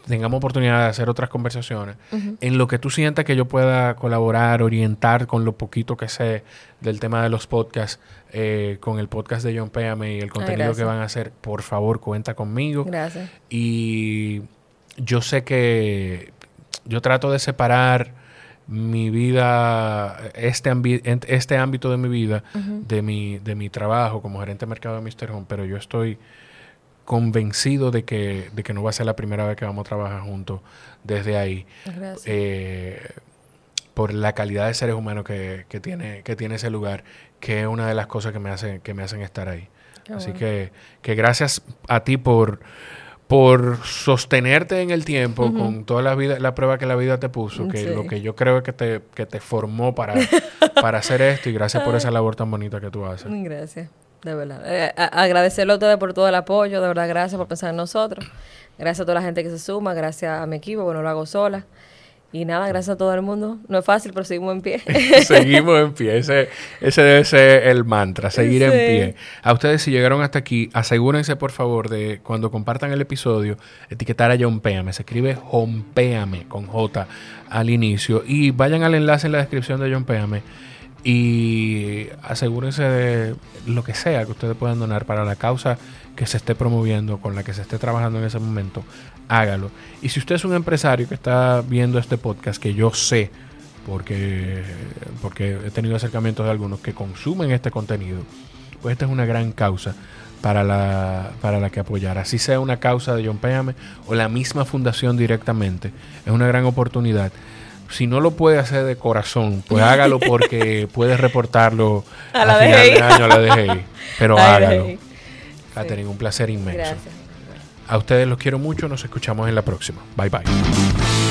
tengamos oportunidad de hacer otras conversaciones. En lo que tú sientas que yo pueda colaborar, orientar con lo poquito que sé del tema de los podcasts, eh, con el podcast de John Péame y el contenido que van a hacer, por favor, cuenta conmigo. Gracias. Y yo sé que yo trato de separar mi vida, este, este ámbito de mi vida, de, mi, de mi trabajo como gerente de mercado de Mr. Home, pero yo estoy convencido de que, de que no va a ser la primera vez que vamos a trabajar juntos desde ahí. Eh, por la calidad de seres humanos que, que, tiene, que tiene ese lugar, que es una de las cosas que me hacen, que me hacen estar ahí. Así que, que gracias a ti por por sostenerte en el tiempo con toda la vida, la prueba que la vida te puso, que lo que yo creo que te, que te formó para, para hacer esto y gracias por esa labor tan bonita que tú haces. Gracias, de verdad. Eh, agradecerle a ustedes por todo el apoyo, de verdad, gracias por pensar en nosotros. Gracias a toda la gente que se suma, gracias a mi equipo, bueno, lo hago sola. Y nada, gracias a todo el mundo. No es fácil, pero seguimos en pie. seguimos en pie. Ese, ese debe ser el mantra, seguir en pie. A ustedes, si llegaron hasta aquí, asegúrense, por favor, de cuando compartan el episodio, etiquetar a John Péame. Se escribe Péame con J al inicio. Y vayan al enlace en la descripción de John Péame y asegúrense de lo que sea que ustedes puedan donar para la causa que se esté promoviendo, con la que se esté trabajando en ese momento, hágalo. Y si usted es un empresario que está viendo este podcast, que yo sé, porque, porque he tenido acercamientos de algunos que consumen este contenido, pues esta es una gran causa para la, para la que apoyar. Así sea una causa de John Péame o la misma fundación directamente, es una gran oportunidad si no lo puede hacer de corazón, pues hágalo porque puede reportarlo a, la final de año a la DGI. Pero hágalo. Catherine, un placer inmenso. A ustedes los quiero mucho, nos escuchamos en la próxima. Bye bye.